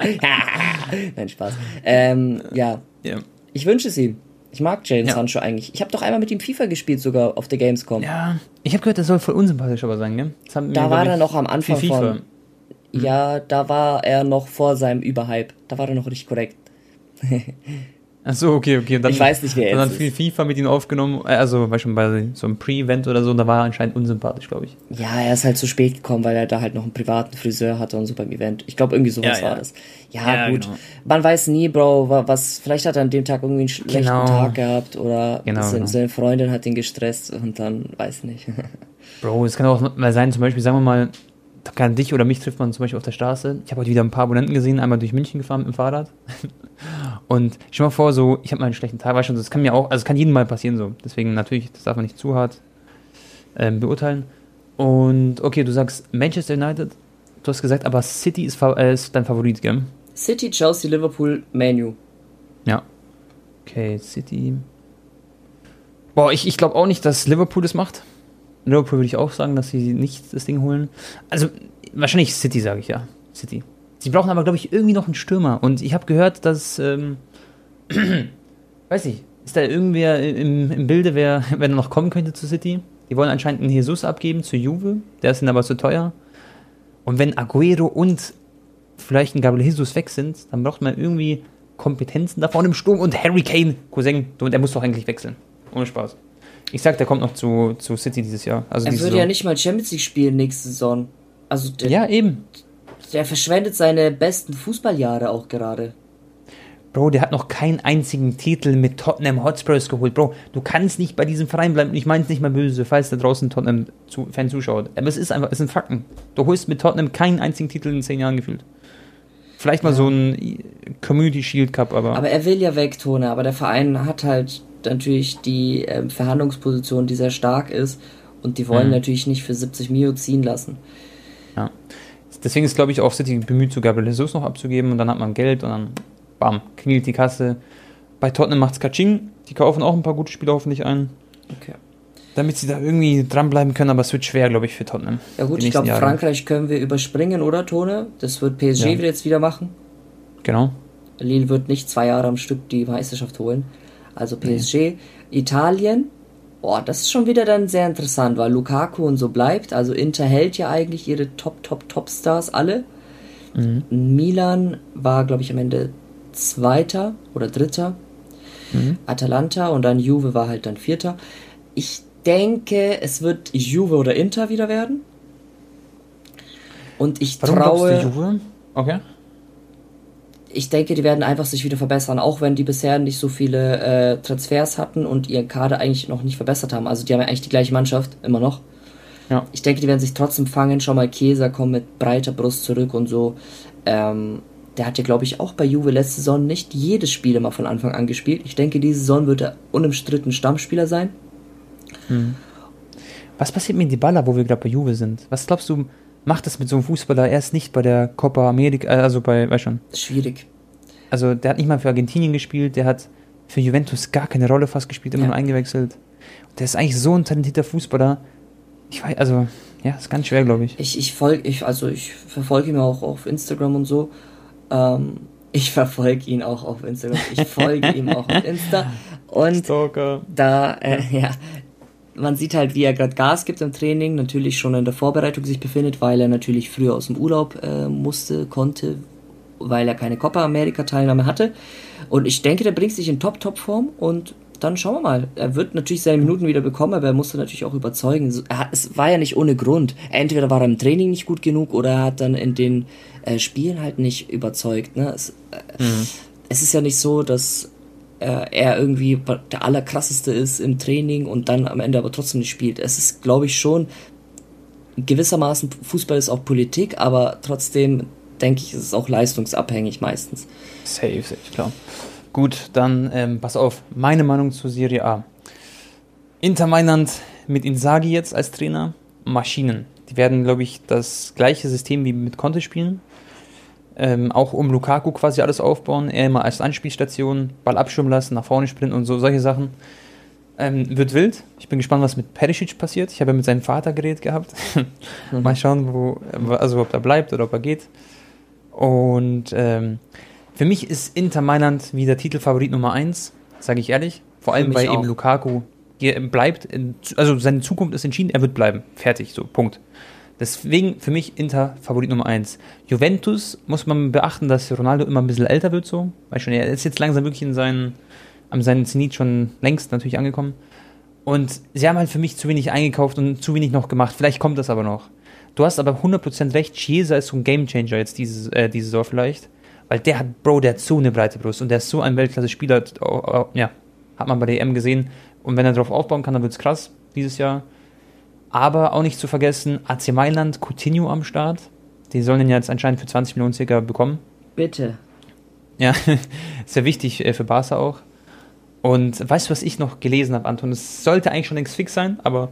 Nein, Spaß. Ähm, ja. ja. Ich wünsche es ihm. Ich mag Jadon ja. Sancho eigentlich. Ich habe doch einmal mit ihm FIFA gespielt, sogar auf der Gamescom. Ja, ich habe gehört, das soll voll unsympathisch aber sein, gell? da war er noch am Anfang von. Hm. Ja, da war er noch vor seinem Überhype. Da war er noch richtig korrekt. Ach so, okay, okay. Und dann, ich weiß nicht, wer er ist. Und dann viel FIFA mit ihm aufgenommen, äh, also war schon bei so einem Pre-Event oder so, und da war er anscheinend unsympathisch, glaube ich. Ja, er ist halt zu spät gekommen, weil er da halt noch einen privaten Friseur hatte und so beim Event. Ich glaube, irgendwie sowas ja, war das. Ja, ja gut. Genau. Man weiß nie, Bro, was, vielleicht hat er an dem Tag irgendwie einen schlechten genau. Tag gehabt oder genau, seine, genau. seine Freundin hat ihn gestresst und dann weiß nicht. Bro, es kann auch mal sein, zum Beispiel, sagen wir mal, kann dich oder mich trifft man zum Beispiel auf der Straße. Ich habe heute wieder ein paar Abonnenten gesehen, einmal durch München gefahren mit dem Fahrrad. Und stell mal vor, so, ich habe mal einen schlechten Tag, weißt du, das kann mir auch, also es kann jedem mal passieren so. Deswegen natürlich, das darf man nicht zu hart ähm, beurteilen. Und okay, du sagst Manchester United, du hast gesagt, aber City ist, äh, ist dein Favorit, gell? City, Chelsea, Liverpool, Manu. Ja. Okay, City. Boah, ich, ich glaube auch nicht, dass Liverpool das macht. Liverpool würde ich auch sagen, dass sie nicht das Ding holen. Also, wahrscheinlich City, sage ich ja. City. Sie brauchen aber, glaube ich, irgendwie noch einen Stürmer. Und ich habe gehört, dass, ähm, weiß ich, ist da irgendwer im, im Bilde, wer, wer noch kommen könnte zu City? Die wollen anscheinend einen Jesus abgeben zu Juve. Der ist ihnen aber zu teuer. Und wenn Aguero und vielleicht ein Gabriel Jesus weg sind, dann braucht man irgendwie Kompetenzen da vorne im Sturm. Und Harry Kane, Cousin, der muss doch eigentlich wechseln. Ohne Spaß. Ich sag, der kommt noch zu, zu City dieses Jahr. Also er würde Saison. ja nicht mal Champions League spielen nächste Saison. Also der, ja, eben. Der verschwendet seine besten Fußballjahre auch gerade. Bro, der hat noch keinen einzigen Titel mit Tottenham Hotspurs geholt. Bro, du kannst nicht bei diesem Verein bleiben. Ich meine es nicht mal böse, falls da draußen Tottenham-Fan zuschaut. Aber es ist einfach, es sind Fakten. Du holst mit Tottenham keinen einzigen Titel in zehn Jahren gefühlt. Vielleicht mal ja. so ein Community Shield Cup, aber. Aber er will ja weg, Tone. Aber der Verein hat halt natürlich die äh, Verhandlungsposition, die sehr stark ist. Und die wollen mhm. natürlich nicht für 70 Mio ziehen lassen. Ja. Deswegen ist, glaube ich, auch City bemüht, Gabriel Jesus noch abzugeben. Und dann hat man Geld und dann, bam, klingelt die Kasse. Bei Tottenham macht es Kaching. Die kaufen auch ein paar gute Spieler hoffentlich ein. Okay. Damit sie da irgendwie dranbleiben können, aber es wird schwer, glaube ich, für Tottenham. Ja gut, ich glaube, Frankreich können wir überspringen, oder, Tone? Das wird PSG ja. jetzt wieder machen. Genau. Lille wird nicht zwei Jahre am Stück die Meisterschaft holen also PSG. Nee. Italien, boah, das ist schon wieder dann sehr interessant, weil Lukaku und so bleibt. Also Inter hält ja eigentlich ihre Top, Top, Top-Stars alle. Mhm. Milan war, glaube ich, am Ende Zweiter oder Dritter. Mhm. Atalanta und dann Juve war halt dann Vierter. Ich denke, es wird Juve oder Inter wieder werden. Und ich Warum traue. Juve? Okay ich denke, die werden einfach sich wieder verbessern, auch wenn die bisher nicht so viele äh, Transfers hatten und ihren Kader eigentlich noch nicht verbessert haben. Also die haben ja eigentlich die gleiche Mannschaft, immer noch. Ja. Ich denke, die werden sich trotzdem fangen. Schau mal, Käser kommt mit breiter Brust zurück und so. Ähm, der hat ja, glaube ich, auch bei Juve letzte Saison nicht jedes Spiel immer von Anfang an gespielt. Ich denke, diese Saison wird er unumstritten Stammspieler sein. Hm. Was passiert mit Dybala, wo wir gerade bei Juve sind? Was glaubst du, macht das mit so einem Fußballer erst nicht bei der Copa America, äh, also bei, weißt schon? Schwierig. Also, der hat nicht mal für Argentinien gespielt, der hat für Juventus gar keine Rolle fast gespielt, immer ja. nur eingewechselt. Der ist eigentlich so ein talentierter Fußballer. Ich weiß, also, ja, ist ganz schwer, glaube ich. Ich, ich folge, ich, also ich verfolge ihn auch auf Instagram und so. Ähm, ich verfolge ihn auch auf Instagram. Ich folge ihm auch auf Insta. Und Stalker. da, äh, ja, man sieht halt, wie er gerade Gas gibt im Training, natürlich schon in der Vorbereitung sich befindet, weil er natürlich früher aus dem Urlaub äh, musste, konnte, weil er keine Copa America Teilnahme hatte. Und ich denke, der bringt sich in Top-Top-Form und dann schauen wir mal. Er wird natürlich seine Minuten wieder bekommen, aber er musste natürlich auch überzeugen. es war ja nicht ohne Grund. Entweder war er im Training nicht gut genug oder er hat dann in den äh, Spielen halt nicht überzeugt. Ne? Es, äh, mhm. es ist ja nicht so, dass er irgendwie der allerkrasseste ist im Training und dann am Ende aber trotzdem nicht spielt. Es ist, glaube ich, schon gewissermaßen, Fußball ist auch Politik, aber trotzdem denke ich, ist es auch leistungsabhängig meistens. Safe, safe, klar. Gut, dann ähm, pass auf, meine Meinung zur Serie A. Inter Mailand mit Inzaghi jetzt als Trainer, Maschinen. Die werden, glaube ich, das gleiche System wie mit Conte spielen. Ähm, auch um Lukaku quasi alles aufbauen. Er immer als Anspielstation, Ball abschwimmen lassen, nach vorne sprinten und so, solche Sachen. Ähm, wird wild. Ich bin gespannt, was mit Perisic passiert. Ich habe ja mit seinem Vater geredet gehabt. mhm. Mal schauen, wo, also ob er bleibt oder ob er geht. Und ähm, für mich ist Inter Mailand wieder Titelfavorit Nummer 1, sage ich ehrlich. Vor allem, weil auch. eben Lukaku bleibt. also seine Zukunft ist entschieden, er wird bleiben. Fertig, so, Punkt. Deswegen für mich Inter Favorit Nummer 1. Juventus muss man beachten, dass Ronaldo immer ein bisschen älter wird, so. Weil schon, er ist jetzt langsam wirklich in seinen, an seinen Zenit schon längst natürlich angekommen. Und sie haben halt für mich zu wenig eingekauft und zu wenig noch gemacht. Vielleicht kommt das aber noch. Du hast aber 100% recht, Chiesa ist so ein Gamechanger jetzt diese, äh, diese Saison vielleicht. Weil der hat, Bro, der hat so eine breite Brust und der ist so ein Weltklasse-Spieler. Ja, hat man bei der EM gesehen. Und wenn er darauf aufbauen kann, dann wird es krass dieses Jahr. Aber auch nicht zu vergessen, AC Mailand, Coutinho am Start. Die sollen ihn jetzt anscheinend für 20 Millionen circa bekommen. Bitte. Ja, sehr wichtig äh, für Barca auch. Und weißt du, was ich noch gelesen habe, Anton? Es sollte eigentlich schon längst fix sein, aber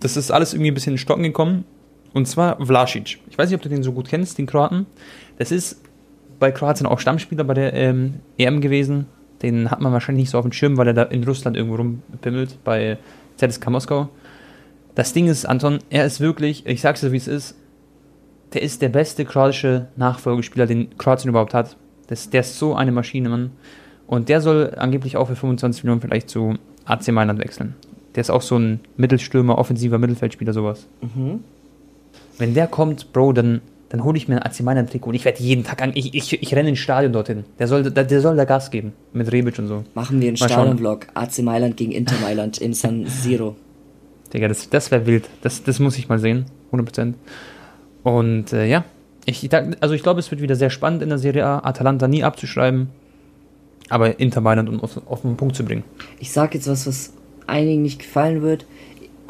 das ist alles irgendwie ein bisschen in Stocken gekommen. Und zwar Vlasic. Ich weiß nicht, ob du den so gut kennst, den Kroaten. Das ist bei Kroatien auch Stammspieler bei der ähm, EM gewesen. Den hat man wahrscheinlich nicht so auf dem Schirm, weil er da in Russland irgendwo rumpimmelt, bei ZSK Moskau. Das Ding ist, Anton, er ist wirklich, ich sag's dir, wie es ist, der ist der beste kroatische Nachfolgespieler, den Kroatien überhaupt hat. Das, der ist so eine Maschine, Mann. Und der soll angeblich auch für 25 Millionen vielleicht zu AC Mailand wechseln. Der ist auch so ein Mittelstürmer, offensiver Mittelfeldspieler, sowas. Mhm. Wenn der kommt, Bro, dann dann hole ich mir ein AC Mailand Trikot und ich werde jeden Tag an, ich, ich, ich renne ins Stadion dorthin. Der soll, der, der soll da Gas geben. Mit Rebic und so. Machen wir einen Stadion-Vlog. AC Mailand gegen Inter Mailand im San Siro. Digga, das, das wäre wild. Das, das muss ich mal sehen. 100%. Und äh, ja, ich, also ich glaube, es wird wieder sehr spannend in der Serie A. Atalanta nie abzuschreiben. Aber Inter Mailand um auf, auf den Punkt zu bringen. Ich sag jetzt was, was einigen nicht gefallen wird.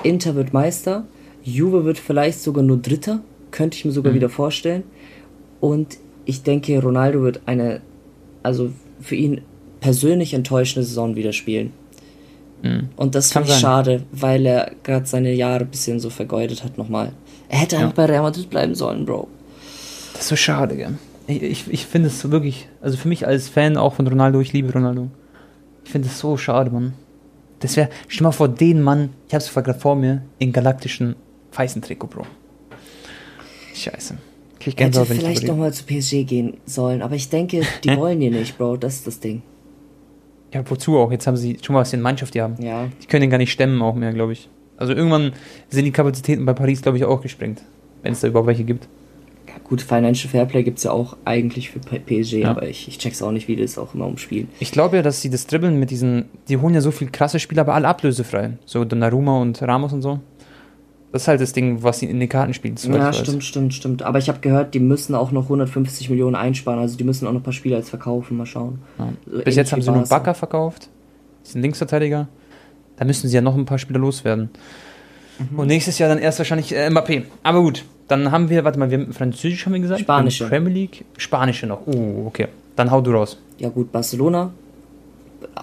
Inter wird Meister. Juve wird vielleicht sogar nur Dritter könnte ich mir sogar mhm. wieder vorstellen. Und ich denke, Ronaldo wird eine, also für ihn persönlich enttäuschende Saison wieder spielen. Mhm. Und das finde ich sein. schade, weil er gerade seine Jahre ein bisschen so vergeudet hat nochmal. Er hätte ja. einfach bei Real Madrid bleiben sollen, Bro. Das ist so schade, gell? Ich, ich, ich finde es wirklich, also für mich als Fan auch von Ronaldo, ich liebe Ronaldo. Ich finde es so schade, Mann. Das wäre, stell mal vor, den Mann, ich habe es gerade vor mir, in galaktischen weißen Trikot, Bro. Scheiße. Krieg ich Hätte vielleicht nochmal zu PSG gehen sollen, aber ich denke, die wollen hier nicht, Bro. Das ist das Ding. Ja, wozu auch? Jetzt haben sie schon mal was in Mannschaft, die haben. Ja. Die können den gar nicht stemmen, auch mehr, glaube ich. Also irgendwann sind die Kapazitäten bei Paris, glaube ich, auch gesprengt. Wenn es da überhaupt welche gibt. Ja, gut, Financial Fairplay gibt es ja auch eigentlich für PSG, ja. aber ich, ich check's auch nicht, wie das auch immer umspielen. Ich glaube ja, dass sie das Dribbeln mit diesen, die holen ja so viel krasse Spieler, aber alle ablösefrei. So Donnarumma und Ramos und so. Das ist halt das Ding, was sie in den Karten spielen. Ja, stimmt, stimmt, stimmt. Aber ich habe gehört, die müssen auch noch 150 Millionen einsparen. Also die müssen auch noch ein paar Spieler jetzt verkaufen. Mal schauen. Ja. So Bis jetzt haben sie nur Bakker verkauft. Das ist ein Linksverteidiger. Da müssen sie ja noch ein paar Spieler loswerden. Mhm. Und nächstes Jahr dann erst wahrscheinlich äh, Mbappé. Aber gut, dann haben wir, warte mal, wir haben Französisch haben wir gesagt? Spanische. Premier League, Spanische noch. Oh, okay. Dann hau du raus. Ja gut, Barcelona.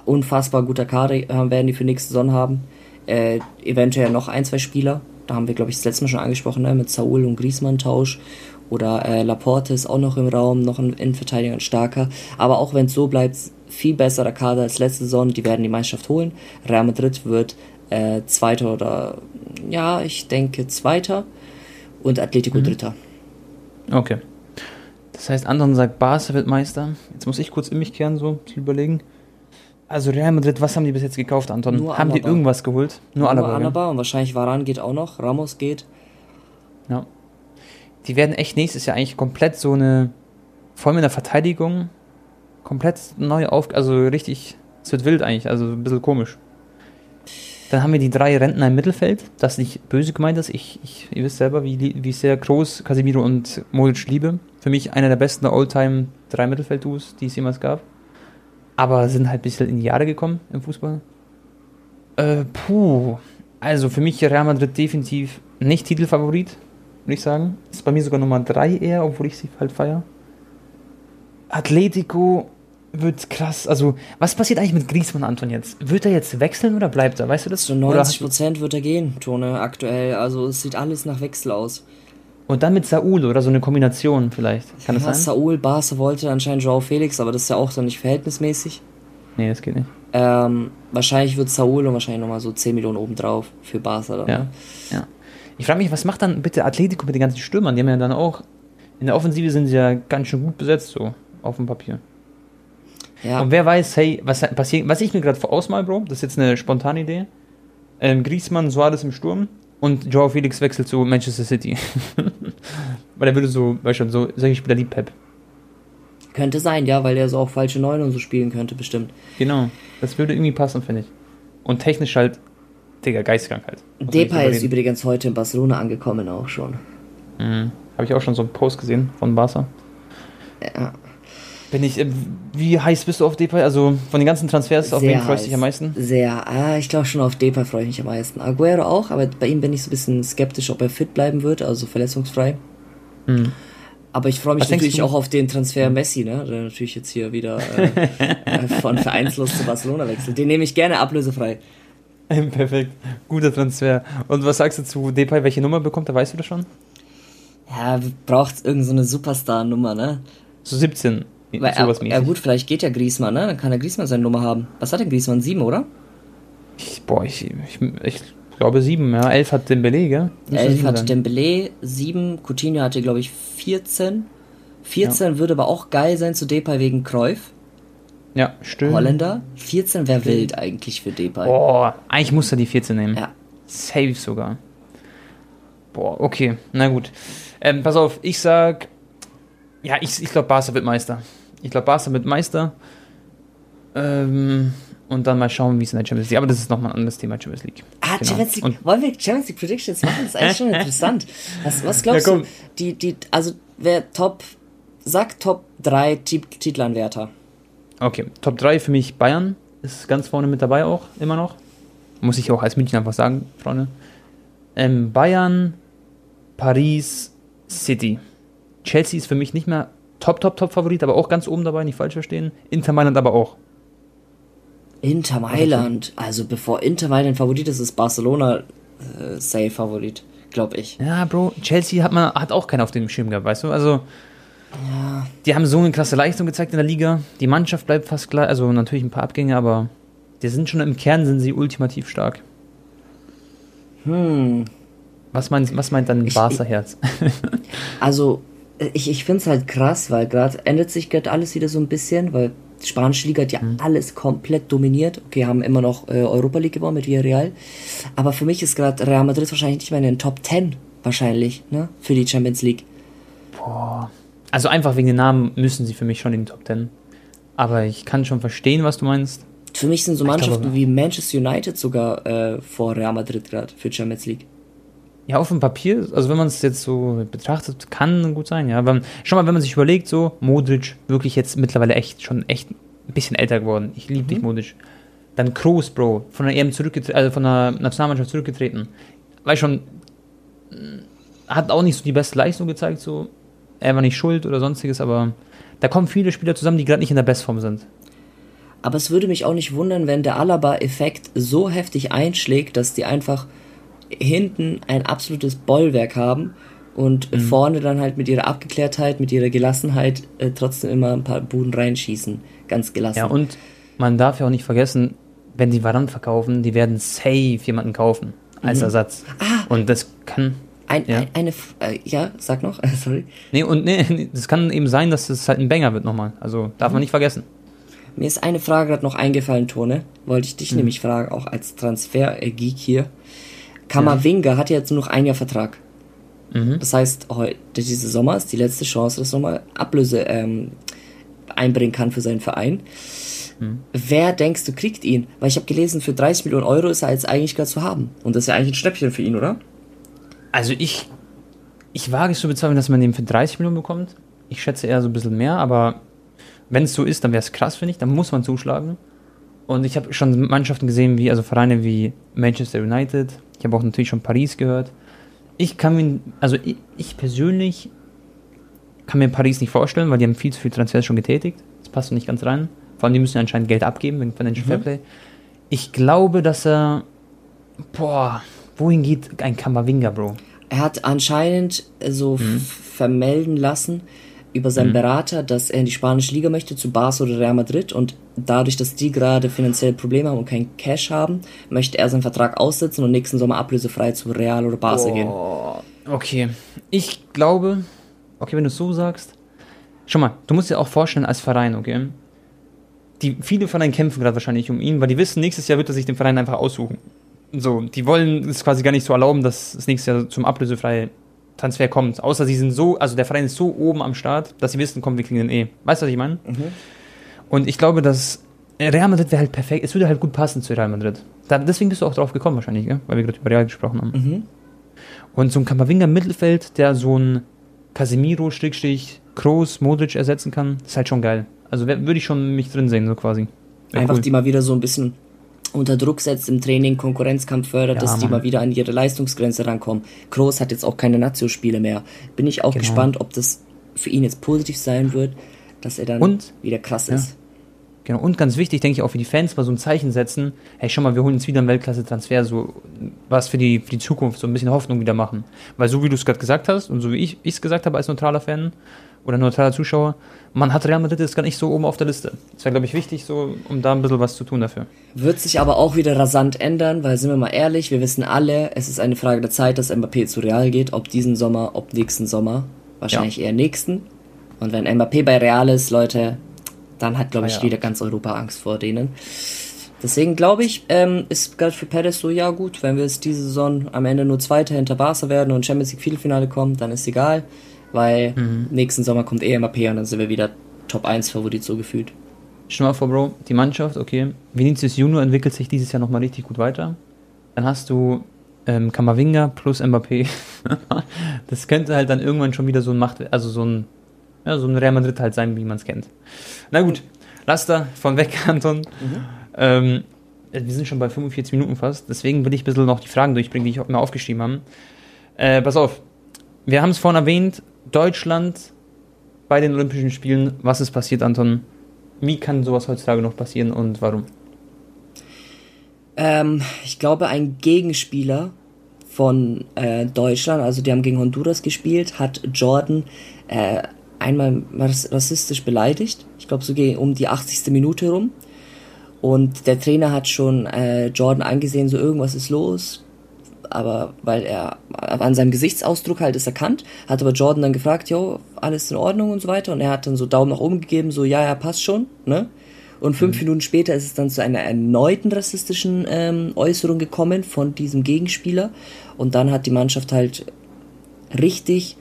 Unfassbar guter Kader äh, werden die für nächste Saison haben. Äh, eventuell noch ein, zwei Spieler. Da haben wir, glaube ich, das letzte Mal schon angesprochen, ne? mit Saul und Griezmann-Tausch. Oder äh, Laporte ist auch noch im Raum, noch ein Innenverteidiger, ein starker. Aber auch wenn es so bleibt, viel besserer Kader als letzte Saison. Die werden die Meisterschaft holen. Real Madrid wird äh, Zweiter oder, ja, ich denke Zweiter. Und Atletico mhm. Dritter. Okay. Das heißt, Anton sagt, Barca wird Meister. Jetzt muss ich kurz in mich kehren, so zu überlegen. Also Real Madrid, was haben die bis jetzt gekauft, Anton? Nur haben Alaba. die irgendwas geholt? Nur, Nur Alaba, Alaba und wahrscheinlich Varan geht auch noch, Ramos geht. Ja. Die werden echt nächstes Jahr eigentlich komplett so eine, vor allem in der Verteidigung, komplett neu auf, also richtig, es wird wild eigentlich, also ein bisschen komisch. Dann haben wir die drei Rentner im Mittelfeld, das nicht böse gemeint ist. Ich, ich, ihr wisst selber, wie, wie sehr groß Casemiro und Modric liebe. Für mich einer der besten All-Time drei Mittelfeld-Duos, die es jemals gab aber sind halt ein bisschen in die Jahre gekommen im Fußball. Äh, puh. Also für mich Real Madrid definitiv nicht Titelfavorit, würde ich sagen. Ist bei mir sogar Nummer 3 eher, obwohl ich sie halt feiere. Atletico wird krass. Also, was passiert eigentlich mit Griezmann, Anton, jetzt? Wird er jetzt wechseln oder bleibt er? Weißt du das? Zu 90 Prozent wird er gehen, Tone, aktuell. Also, es sieht alles nach Wechsel aus. Und dann mit Saul oder so eine Kombination vielleicht. Kann ja, das sein? Saul, Barca wollte anscheinend Joao Felix, aber das ist ja auch dann nicht verhältnismäßig. Nee, das geht nicht. Ähm, wahrscheinlich wird Saul und wahrscheinlich nochmal so 10 Millionen obendrauf für Barca dann. Ja. Ne? ja. Ich frage mich, was macht dann bitte Atletico mit den ganzen Stürmern? Die haben ja dann auch. In der Offensive sind sie ja ganz schön gut besetzt, so auf dem Papier. Ja. Und wer weiß, hey, was passiert, was ich mir gerade ausmal, Bro, das ist jetzt eine spontane Idee. Ähm, Griezmann, Suarez im Sturm, und Joao Felix wechselt zu Manchester City. weil er würde so, weißt du, so, solche Spieler liebt Pep. Könnte sein, ja, weil er so auch falsche Neun und so spielen könnte, bestimmt. Genau. Das würde irgendwie passen, finde ich. Und technisch halt, Digga, Geistkrankheit. Depay ist übrigens heute in Barcelona angekommen auch schon. Mhm. Habe ich auch schon so einen Post gesehen von Barca. Ja. Bin ich, äh, wie heiß bist du auf Depay? Also von den ganzen Transfers, auf wen freust du dich am meisten? Sehr, ah, ich glaube schon auf Depay freue ich mich am meisten. Aguero auch, aber bei ihm bin ich so ein bisschen skeptisch, ob er fit bleiben wird, also verletzungsfrei. Mhm. Aber ich freue mich Was natürlich auch auf den Transfer Messi, ne? Der natürlich jetzt hier wieder äh, von vereinslos zu Barcelona wechselt. Den nehme ich gerne ablösefrei. Perfekt. Guter Transfer. Und was sagst du zu Depay? Welche Nummer bekommt er? Weißt du das schon? Ja, braucht irgendeine so Superstar-Nummer, ne? So 17. Weil er, ja gut, vielleicht geht ja Griesmann, ne? Dann kann er Griesmann seine Nummer haben. Was hat denn Griesmann? Sieben, oder? Ich, boah, ich, ich, ich glaube sieben, ja. Elf hat Dembele, gell? Muss Elf hat sein. Dembele, sieben. Coutinho hatte, glaube ich, 14. 14 ja. würde aber auch geil sein zu Depay wegen Cruyff. Ja, stimmt. Holländer. 14 wäre wild eigentlich für Depay. Boah, eigentlich muss er die 14 nehmen. Ja. Safe sogar. Boah, okay, na gut. Ähm, pass auf, ich sag ja, ich, ich glaube, Barca wird Meister. Ich glaube, Barca wird Meister. Ähm, und dann mal schauen, wie es in der Champions League. Aber das ist nochmal ein anderes Thema, Champions League. Ah, genau. Champions League. Und Wollen wir Champions League Predictions machen? Das ist eigentlich schon interessant. Was, was glaubst ja, du? Die, die, also, wer Top, sag Top 3 Titelanwärter. Okay, Top 3 für mich Bayern ist ganz vorne mit dabei auch, immer noch. Muss ich auch als München einfach sagen, Freunde. Ähm, Bayern, Paris, City. Chelsea ist für mich nicht mehr Top, Top, Top Favorit, aber auch ganz oben dabei, nicht falsch verstehen. Inter Mailand aber auch. Inter Mailand, also bevor Inter Mailand Favorit ist, ist Barcelona äh, safe Favorit, glaube ich. Ja, Bro, Chelsea hat man hat auch keinen auf dem Schirm gehabt, weißt du? Also ja. die haben so eine klasse Leistung gezeigt in der Liga. Die Mannschaft bleibt fast klar, also natürlich ein paar Abgänge, aber die sind schon im Kern sind sie ultimativ stark. Hm. Was meint, was meint dein Barca-Herz? Also ich, ich finde es halt krass, weil gerade ändert sich gerade alles wieder so ein bisschen, weil die spanische Liga hat ja mhm. alles komplett dominiert. Okay, haben immer noch äh, Europa League gewonnen mit Villarreal. Aber für mich ist gerade Real Madrid wahrscheinlich nicht mehr in den Top 10 wahrscheinlich, ne? Für die Champions League. Boah. Also einfach wegen den Namen müssen sie für mich schon in den Top 10. Aber ich kann schon verstehen, was du meinst. Für mich sind so Mannschaften glaube, wie Manchester United sogar äh, vor Real Madrid gerade für Champions League. Ja, auf dem Papier, also wenn man es jetzt so betrachtet, kann gut sein, ja. Aber schon mal, wenn man sich überlegt, so, Modric wirklich jetzt mittlerweile echt schon echt ein bisschen älter geworden. Ich liebe mhm. dich, Modric. Dann Kroos, Bro, von der EM zurückgetreten, also von der Nationalmannschaft zurückgetreten. weiß schon, hat auch nicht so die beste Leistung gezeigt, so. Er war nicht schuld oder sonstiges, aber da kommen viele Spieler zusammen, die gerade nicht in der Bestform sind. Aber es würde mich auch nicht wundern, wenn der Alaba-Effekt so heftig einschlägt, dass die einfach hinten ein absolutes Bollwerk haben und mhm. vorne dann halt mit ihrer Abgeklärtheit, mit ihrer Gelassenheit äh, trotzdem immer ein paar Buden reinschießen. Ganz gelassen. Ja, und man darf ja auch nicht vergessen, wenn die Varane verkaufen, die werden safe jemanden kaufen als mhm. Ersatz. Ah, und das kann. Ein, ja. Ein, eine, äh, ja, sag noch, sorry. Nee, und nee, das kann eben sein, dass es halt ein Banger wird nochmal. Also darf mhm. man nicht vergessen. Mir ist eine Frage gerade noch eingefallen, Tone. Wollte ich dich mhm. nämlich fragen, auch als Transfer-Geek hier. Kamavinga ja. hat jetzt nur noch ein Jahr Vertrag. Mhm. Das heißt, heute, diese Sommer ist die letzte Chance, dass er nochmal Ablöse ähm, einbringen kann für seinen Verein. Mhm. Wer denkst du kriegt ihn? Weil ich habe gelesen, für 30 Millionen Euro ist er jetzt eigentlich gerade zu haben. Und das ist ja eigentlich ein Schnäppchen für ihn, oder? Also ich, ich wage es zu bezweifeln, dass man den für 30 Millionen bekommt. Ich schätze eher so ein bisschen mehr, aber wenn es so ist, dann wäre es krass, finde ich. Dann muss man zuschlagen. Und ich habe schon Mannschaften gesehen, wie, also Vereine wie Manchester United. Ich habe auch natürlich schon Paris gehört. Ich kann mir, also ich, ich, persönlich kann mir Paris nicht vorstellen, weil die haben viel zu viel Transfers schon getätigt. Das passt nicht ganz rein. Vor allem, die müssen ja anscheinend Geld abgeben wegen Financial mhm. Fairplay. Ich glaube, dass er, boah, wohin geht ein Kamavinga, Bro? Er hat anscheinend so mhm. vermelden lassen, über seinen mhm. Berater, dass er in die spanische Liga möchte, zu Barca oder Real Madrid und dadurch, dass die gerade finanziell Probleme haben und kein Cash haben, möchte er seinen Vertrag aussetzen und nächsten Sommer ablösefrei zu Real oder Barca oh, gehen. Okay, ich glaube, okay, wenn du es so sagst, schau mal, du musst dir auch vorstellen als Verein, okay, die viele Vereine kämpfen gerade wahrscheinlich um ihn, weil die wissen, nächstes Jahr wird er sich den Verein einfach aussuchen. So, die wollen es quasi gar nicht so erlauben, dass es nächstes Jahr zum ablösefrei Transfer kommt. Außer sie sind so, also der Verein ist so oben am Start, dass sie wissen, komm, wir kriegen den eh. Weißt du, was ich meine? Mhm. Und ich glaube, dass Real Madrid wäre halt perfekt, es würde halt gut passen zu Real Madrid. Da, deswegen bist du auch drauf gekommen wahrscheinlich, gell? weil wir gerade über Real gesprochen haben. Mhm. Und so ein Kamavinga Mittelfeld, der so ein Casemiro, Strickstich, Kroos, Modric ersetzen kann, ist halt schon geil. Also würde ich schon mich drin sehen, so quasi. Einfach cool. die mal wieder so ein bisschen unter Druck setzt im Training, Konkurrenzkampf fördert, ja, dass Mann. die mal wieder an ihre Leistungsgrenze rankommen. Kroos hat jetzt auch keine Nazio-Spiele mehr. Bin ich auch genau. gespannt, ob das für ihn jetzt positiv sein wird, dass er dann und, wieder krass ja. ist. Genau, und ganz wichtig, denke ich, auch für die Fans mal so ein Zeichen setzen, hey, schau mal, wir holen jetzt wieder einen Weltklasse-Transfer, so was für die, für die Zukunft, so ein bisschen Hoffnung wieder machen. Weil so wie du es gerade gesagt hast und so wie ich es gesagt habe als neutraler Fan oder neutraler Zuschauer, man hat Real Madrid jetzt gar nicht so oben auf der Liste. Das wäre, glaube ich, wichtig, so, um da ein bisschen was zu tun dafür. Wird sich aber auch wieder rasant ändern, weil, sind wir mal ehrlich, wir wissen alle, es ist eine Frage der Zeit, dass Mbappé zu Real geht, ob diesen Sommer, ob nächsten Sommer. Wahrscheinlich ja. eher nächsten. Und wenn Mbappé bei Real ist, Leute, dann hat, glaube ich, ah, ja. wieder ganz Europa Angst vor denen. Deswegen glaube ich, ähm, ist gerade für Perez so, ja gut, wenn wir jetzt diese Saison am Ende nur Zweiter hinter Barca werden und Champions League Viertelfinale kommen, dann ist egal, weil mhm. nächsten Sommer kommt eh MAP und dann sind wir wieder Top 1 Favorit so gefühlt. Stell mal vor, Bro, die Mannschaft, okay, Vinicius Junior entwickelt sich dieses Jahr nochmal richtig gut weiter. Dann hast du ähm, Kamavinga plus Mbappé. das könnte halt dann irgendwann schon wieder so ein Macht, also so ein ja, so ein Real Madrid halt sein, wie man es kennt. Na gut, lass da von weg, Anton. Mhm. Ähm, wir sind schon bei 45 Minuten fast, deswegen will ich ein bisschen noch die Fragen durchbringen, die ich mir aufgeschrieben habe. Äh, pass auf, wir haben es vorhin erwähnt, Deutschland bei den Olympischen Spielen. Was ist passiert, Anton? Wie kann sowas heutzutage noch passieren und warum? Ähm, ich glaube, ein Gegenspieler von äh, Deutschland, also die haben gegen Honduras gespielt, hat Jordan äh, einmal rassistisch beleidigt. Ich glaube, so um die 80. Minute rum. Und der Trainer hat schon äh, Jordan angesehen, so irgendwas ist los. Aber weil er an seinem Gesichtsausdruck halt ist erkannt, hat aber Jordan dann gefragt, jo, alles in Ordnung und so weiter. Und er hat dann so Daumen nach oben gegeben, so ja, ja, passt schon, ne? Und fünf mhm. Minuten später ist es dann zu einer erneuten rassistischen ähm, Äußerung gekommen von diesem Gegenspieler. Und dann hat die Mannschaft halt richtig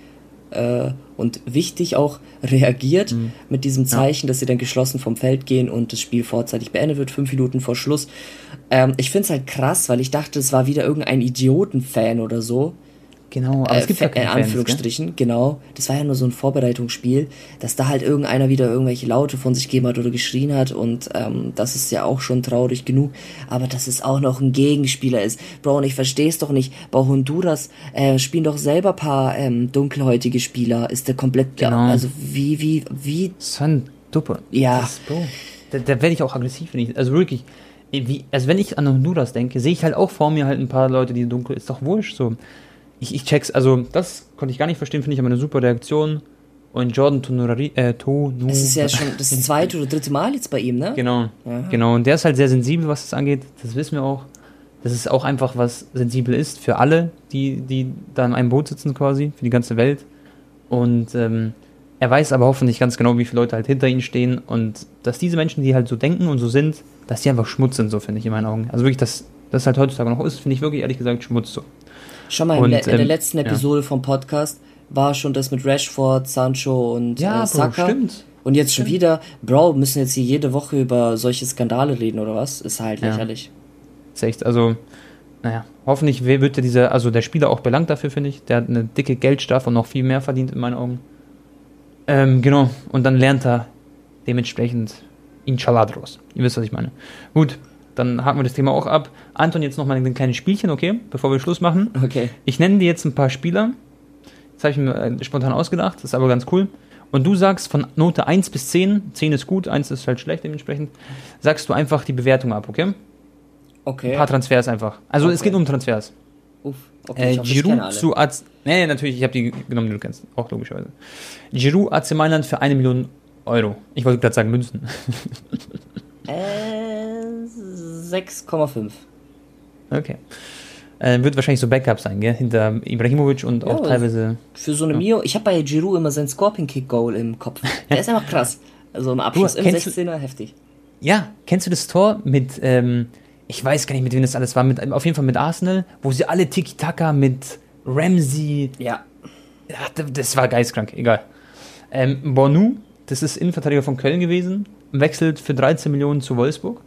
äh, und wichtig auch reagiert mhm. mit diesem Zeichen, ja. dass sie dann geschlossen vom Feld gehen und das Spiel vorzeitig beendet wird, fünf Minuten vor Schluss. Ähm, ich finde es halt krass, weil ich dachte, es war wieder irgendein Idioten-Fan oder so. Genau, aber äh, es gibt ja Fa- in keine Fans, Anführungsstrichen, genau. Das war ja nur so ein Vorbereitungsspiel, dass da halt irgendeiner wieder irgendwelche Laute von sich gegeben hat oder geschrien hat und ähm, das ist ja auch schon traurig genug. Aber dass es auch noch ein Gegenspieler ist. Bro, und ich versteh's doch nicht. Bei Honduras äh, spielen doch selber paar ähm, dunkelhäutige Spieler. Ist der komplett, Genau. also wie, wie, wie, ein Duppe. Ja. Das, Bro, da, da werde ich auch aggressiv, wenn ich, also wirklich, wie, also wenn ich an Honduras denke, sehe ich halt auch vor mir halt ein paar Leute, die dunkel, ist doch wurscht, so. Ich, ich check's, also das konnte ich gar nicht verstehen, finde ich aber eine super Reaktion. Und Jordan Tonurari, äh, Tonu, das ist ja schon das zweite oder dritte Mal jetzt bei ihm, ne? Genau, Ja. genau. Und der ist halt sehr sensibel, was das angeht. Das wissen wir auch. Das ist auch einfach, was sensibel ist für alle, die, die da in einem Boot sitzen quasi, für die ganze Welt. Und ähm, er weiß aber hoffentlich ganz genau, wie viele Leute halt hinter ihm stehen und dass diese Menschen, die halt so denken und so sind, dass die einfach Schmutz sind, so finde ich in meinen Augen. Also wirklich, dass das halt heutzutage noch ist, finde ich wirklich ehrlich gesagt Schmutz so. Schau mal, Und, in, le in der ähm, letzten ja. Episode vom Podcast war schon das mit Rashford, Sancho und Ja, äh, Bro, Saka. stimmt. Und jetzt schon wieder, Bro, müssen jetzt hier jede Woche über solche Skandale reden oder was? Ist halt Ja. lächerlich. Ist echt, also, naja, hoffentlich wird der dieser, also der Spieler auch belangt dafür, finde ich. Der hat eine dicke Geldstrafe und noch viel mehr verdient in meinen Augen. Ähm, genau, und dann lernt er dementsprechend Inshallah draus. Ihr wisst, was ich meine. Gut, dann haken wir das Thema auch ab. Anton, jetzt noch mal ein kleines Spielchen, okay, bevor wir Schluss machen. Okay. Ich nenne dir jetzt ein paar Spieler. Das habe ich mir äh, spontan ausgedacht, das ist aber ganz cool. Und du sagst von Note 1 bis 10, 10 ist gut, 1 ist halt schlecht dementsprechend, sagst du einfach die Bewertung ab, okay? Ein Okay. paar Transfers einfach. Also es Okay. geht um Transfers. Uff. Okay, Äh, ich Giroud zu AC. Nee, nee, natürlich, ich habe die genommen, die du kennst. Auch logischerweise. Giroud AC Mailand für eine Million Euro. Ich wollte gerade sagen Münzen. Äh, 6,5. Okay. Äh, wird wahrscheinlich so Backup sein, gell? Hinter Ibrahimovic und auch Ja, teilweise. Für so eine Mio, ich habe bei Giroud immer sein Scorpion Kick Goal im Kopf. Der ist einfach krass. Also im Abschluss Du, im kennst du- 16er heftig. Ja, kennst du das Tor mit, ähm, ich weiß gar nicht, mit wem das alles war, mit, auf jeden Fall mit Arsenal, wo sie alle Tiki-Taka mit Ramsey, Ja. d- das war geistkrank, egal. Ähm, Bonu, das ist Innenverteidiger von Köln gewesen, wechselt für 13 Millionen zu Wolfsburg.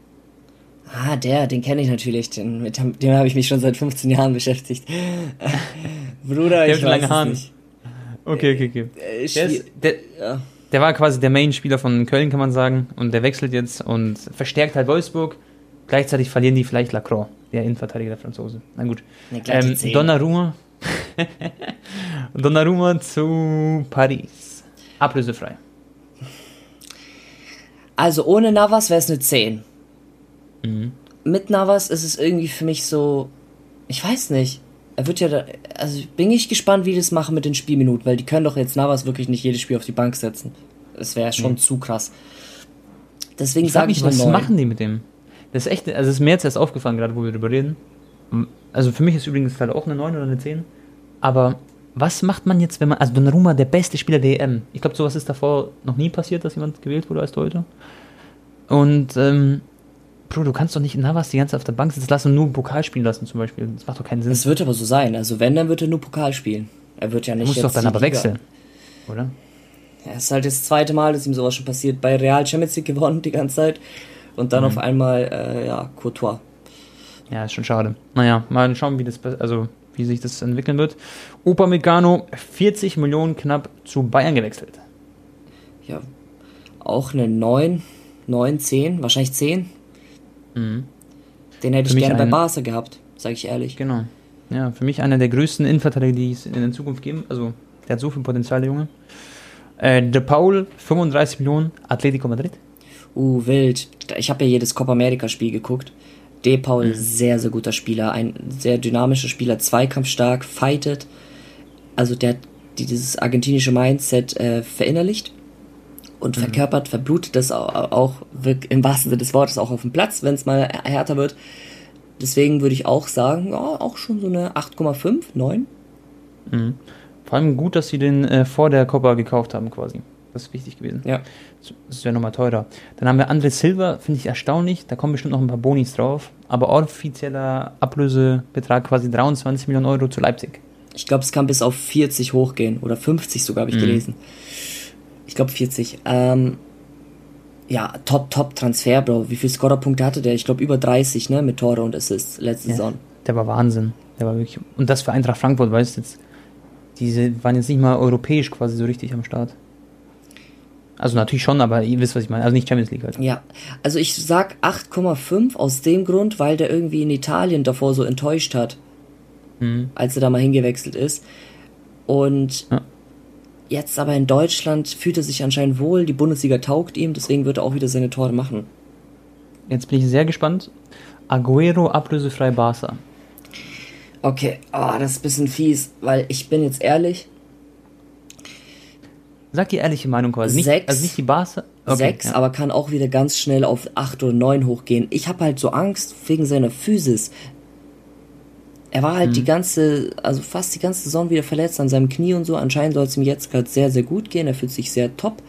Ah, der, den kenne ich natürlich. Den, mit dem dem habe ich mich schon seit 15 Jahren beschäftigt. Bruder, Der ich weiß lange es Haare. nicht. Okay, okay, okay. Äh, Der, schwier- ist, der, ja. der war quasi der Main-Spieler von Köln, kann man sagen, und der wechselt jetzt und verstärkt halt Wolfsburg. Gleichzeitig verlieren die vielleicht Lacroix, der Innenverteidiger der Franzose. Na gut. Ähm. Donnarumma. Donnarumma zu Paris. Ablösefrei. Also ohne Navas wäre es eine 10. Mhm. Mit Navas ist es irgendwie für mich so, ich weiß nicht. Er wird ja da, also bin ich gespannt, wie die das machen mit den Spielminuten, weil die können doch jetzt Navas wirklich nicht jedes Spiel auf die Bank setzen. Das wäre schon zu krass. Deswegen Ich sage mich, ich eine was 9. machen die mit dem? Das ist echt, also es ist mir jetzt erst aufgefallen, gerade wo wir darüber reden. Also für mich ist übrigens halt auch eine 9 oder eine 10. Aber was macht man jetzt, wenn man, also Donnarumma, der beste Spieler der EM. Ich glaube, sowas ist davor noch nie passiert, dass jemand gewählt wurde als Torhüter. Und, ähm, Bro, du kannst doch nicht Navas die ganze Zeit auf der Bank sitzen lassen und nur Pokal spielen lassen zum Beispiel. Das macht doch keinen Sinn. Es wird aber so sein. Also wenn, dann wird er nur Pokal spielen. Er wird ja Du nicht musst jetzt doch dann aber Liga- wechseln. Oder? Ja, es ist halt das zweite Mal, dass ihm sowas schon passiert. Bei Real Champions League gewonnen die ganze Zeit. Und dann Mhm. auf einmal, äh, ja, Courtois. Ja, ist schon schade. Naja, mal schauen, wie das, also wie sich das entwickeln wird. Upamecano 40 Millionen knapp zu Bayern gewechselt. Ja, auch eine 9, 9, 10, wahrscheinlich 10. Mhm. Den hätte Für ich gerne bei Barca gehabt, sage ich ehrlich. Genau. Ja, für mich einer der größten Innenverteidiger, die es in der Zukunft geben. Also, der hat so viel Potenzial, der Junge. Äh, De Paul, 35 Millionen, Atletico Madrid. Uh, wild. Ich habe ja jedes Copa America Spiel geguckt. De Paul, Mhm. sehr, sehr guter Spieler. Ein sehr dynamischer Spieler, zweikampfstark, fightet. Also der hat dieses argentinische Mindset äh, verinnerlicht und Mhm. verkörpert, verblutet das auch, auch im wahrsten Sinne des Wortes auch auf dem Platz, wenn es mal härter wird. Deswegen würde ich auch sagen, ja, auch schon so eine 8,5, 9. Mhm. Vor allem gut, dass sie den äh, vor der Copa gekauft haben, quasi. Das ist wichtig gewesen. Ja. Das wäre nochmal teurer. Dann haben wir André Silva, finde ich erstaunlich. Da kommen bestimmt noch ein paar Bonis drauf. Aber offizieller Ablösebetrag quasi 23 Millionen Euro zu Leipzig. Ich glaube, es kann bis auf 40 hochgehen. Oder 50 sogar, habe ich Mhm. gelesen. Ich glaube 40. Ähm, ja, top, top Transfer, Bro. Wie viele Scorerpunkte hatte der? Ich glaube über 30, ne? Mit Tore und Assists letzte Ja. Saison. Der war Wahnsinn. Der war wirklich. Und das für Eintracht Frankfurt, weißt du jetzt. diese waren jetzt nicht mal europäisch quasi so richtig am Start. Also natürlich schon, aber ihr wisst, was ich meine. Also nicht Champions League halt. Ja, also ich sag 8,5 aus dem Grund, weil der irgendwie in Italien davor so enttäuscht hat, mhm. als er da mal hingewechselt ist. Und ja. Jetzt aber in Deutschland fühlt er sich anscheinend wohl, die Bundesliga taugt ihm, deswegen wird er auch wieder seine Tore machen. Jetzt bin ich sehr gespannt. Aguero ablösefrei Barca. Okay, oh, das ist ein bisschen fies, weil ich bin jetzt ehrlich, Sag die ehrliche Meinung quasi. Nicht, sechs, also nicht die Barca. Okay, sechs, ja. aber kann auch wieder ganz schnell auf acht oder neun hochgehen. Ich habe halt so Angst wegen seiner Physis. Er war halt hm. die ganze, also fast die ganze Saison wieder verletzt an seinem Knie und so. Anscheinend soll es ihm jetzt gerade sehr, sehr gut gehen. Er fühlt sich sehr top.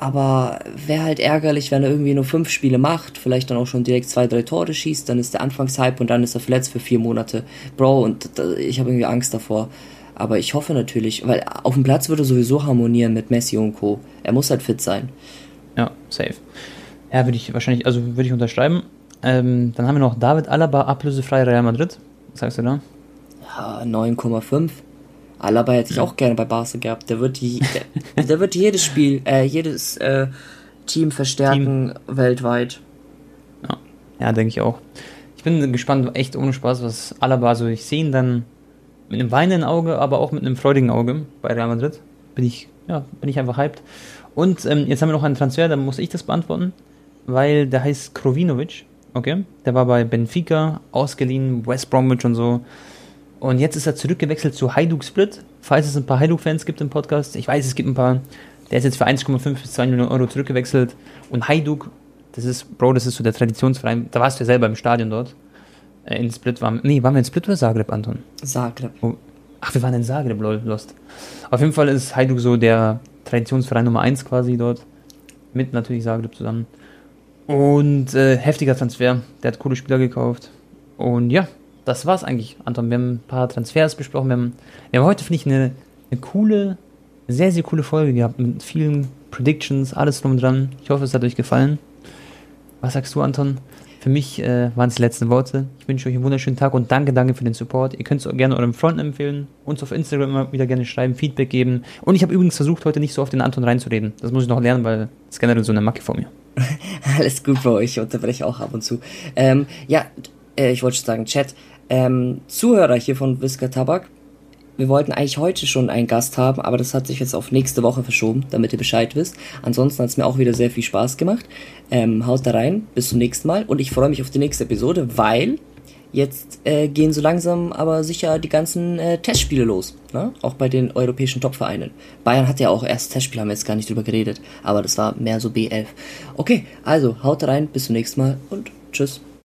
Aber wäre halt ärgerlich, wenn er irgendwie nur fünf Spiele macht, vielleicht dann auch schon direkt zwei, drei Tore schießt, dann ist der Anfangshype und dann ist er verletzt für vier Monate. Bro, und ich habe irgendwie Angst davor. Aber ich hoffe natürlich, weil auf dem Platz würde er sowieso harmonieren mit Messi und Co. Er muss halt fit sein. Ja, safe. Ja, würde ich wahrscheinlich, also würde ich unterschreiben. Ähm, dann haben wir noch David Alaba, ablösefrei Real Madrid. Was sagst du da? Ja, 9,5. Alaba hätte ich ja. auch gerne bei Barca gehabt. Der wird, die, der, der wird jedes Spiel, äh, jedes äh, Team verstärken Team. weltweit. Ja, ja denke ich auch. Ich bin gespannt, echt ohne Spaß, was Alaba, so ich sehe ihn dann mit einem weinenden Auge, aber auch mit einem freudigen Auge bei Real Madrid. Bin ich, ja, bin ich einfach hyped. Und ähm, jetzt haben wir noch einen Transfer, da muss ich das beantworten, weil der heißt Krovinovic. Okay, der war bei Benfica ausgeliehen, West Bromwich und so. Und jetzt ist er zurückgewechselt zu Hajduk Split. Falls es ein paar Hajduk-Fans gibt im Podcast, ich weiß, es gibt ein paar. Der ist jetzt für 1,5 bis 2 Millionen Euro zurückgewechselt. Und Hajduk, das ist, Bro, das ist so der Traditionsverein. Da warst du ja selber im Stadion dort. Äh, in Split waren. Nee, waren wir in Split oder Zagreb, Anton? Zagreb. Oh. Ach, wir waren in Zagreb, lol, lost. Auf jeden Fall ist Hajduk so der Traditionsverein Nummer 1 quasi dort. Mit natürlich Zagreb zusammen. Und äh, heftiger Transfer. Der hat coole Spieler gekauft. Und ja, das war's eigentlich, Anton. Wir haben ein paar Transfers besprochen. Wir haben, wir haben heute, finde ich, eine, eine coole, sehr, sehr coole Folge gehabt. Mit vielen Predictions, alles drum und dran. Ich hoffe, es hat euch gefallen. Was sagst du, Anton? Für mich äh, waren es die letzten Worte. Ich wünsche euch einen wunderschönen Tag und danke, danke für den Support. Ihr könnt es gerne eurem Freunden empfehlen, uns auf Instagram immer wieder gerne schreiben, Feedback geben. Und ich habe übrigens versucht, heute nicht so auf den Anton reinzureden. Das muss ich noch lernen, weil ist generell so eine Macke vor mir. Alles gut bei euch, ich unterbreche auch ab und zu. Ähm, ja, äh, ich wollte sagen, Chat. Ähm, Zuhörer hier von Whisker Tabak, wir wollten eigentlich heute schon einen Gast haben, aber das hat sich jetzt auf nächste Woche verschoben, damit ihr Bescheid wisst. Ansonsten hat es mir auch wieder sehr viel Spaß gemacht. Ähm, haut da rein, bis zum nächsten Mal und ich freue mich auf die nächste Episode, weil jetzt äh, gehen so langsam aber sicher die ganzen äh, Testspiele los. Ne? Auch bei den europäischen Topvereinen. Bayern hat ja auch erst Testspiele, haben wir jetzt gar nicht drüber geredet, aber das war mehr so B11. Okay, also haut rein, bis zum nächsten Mal und tschüss.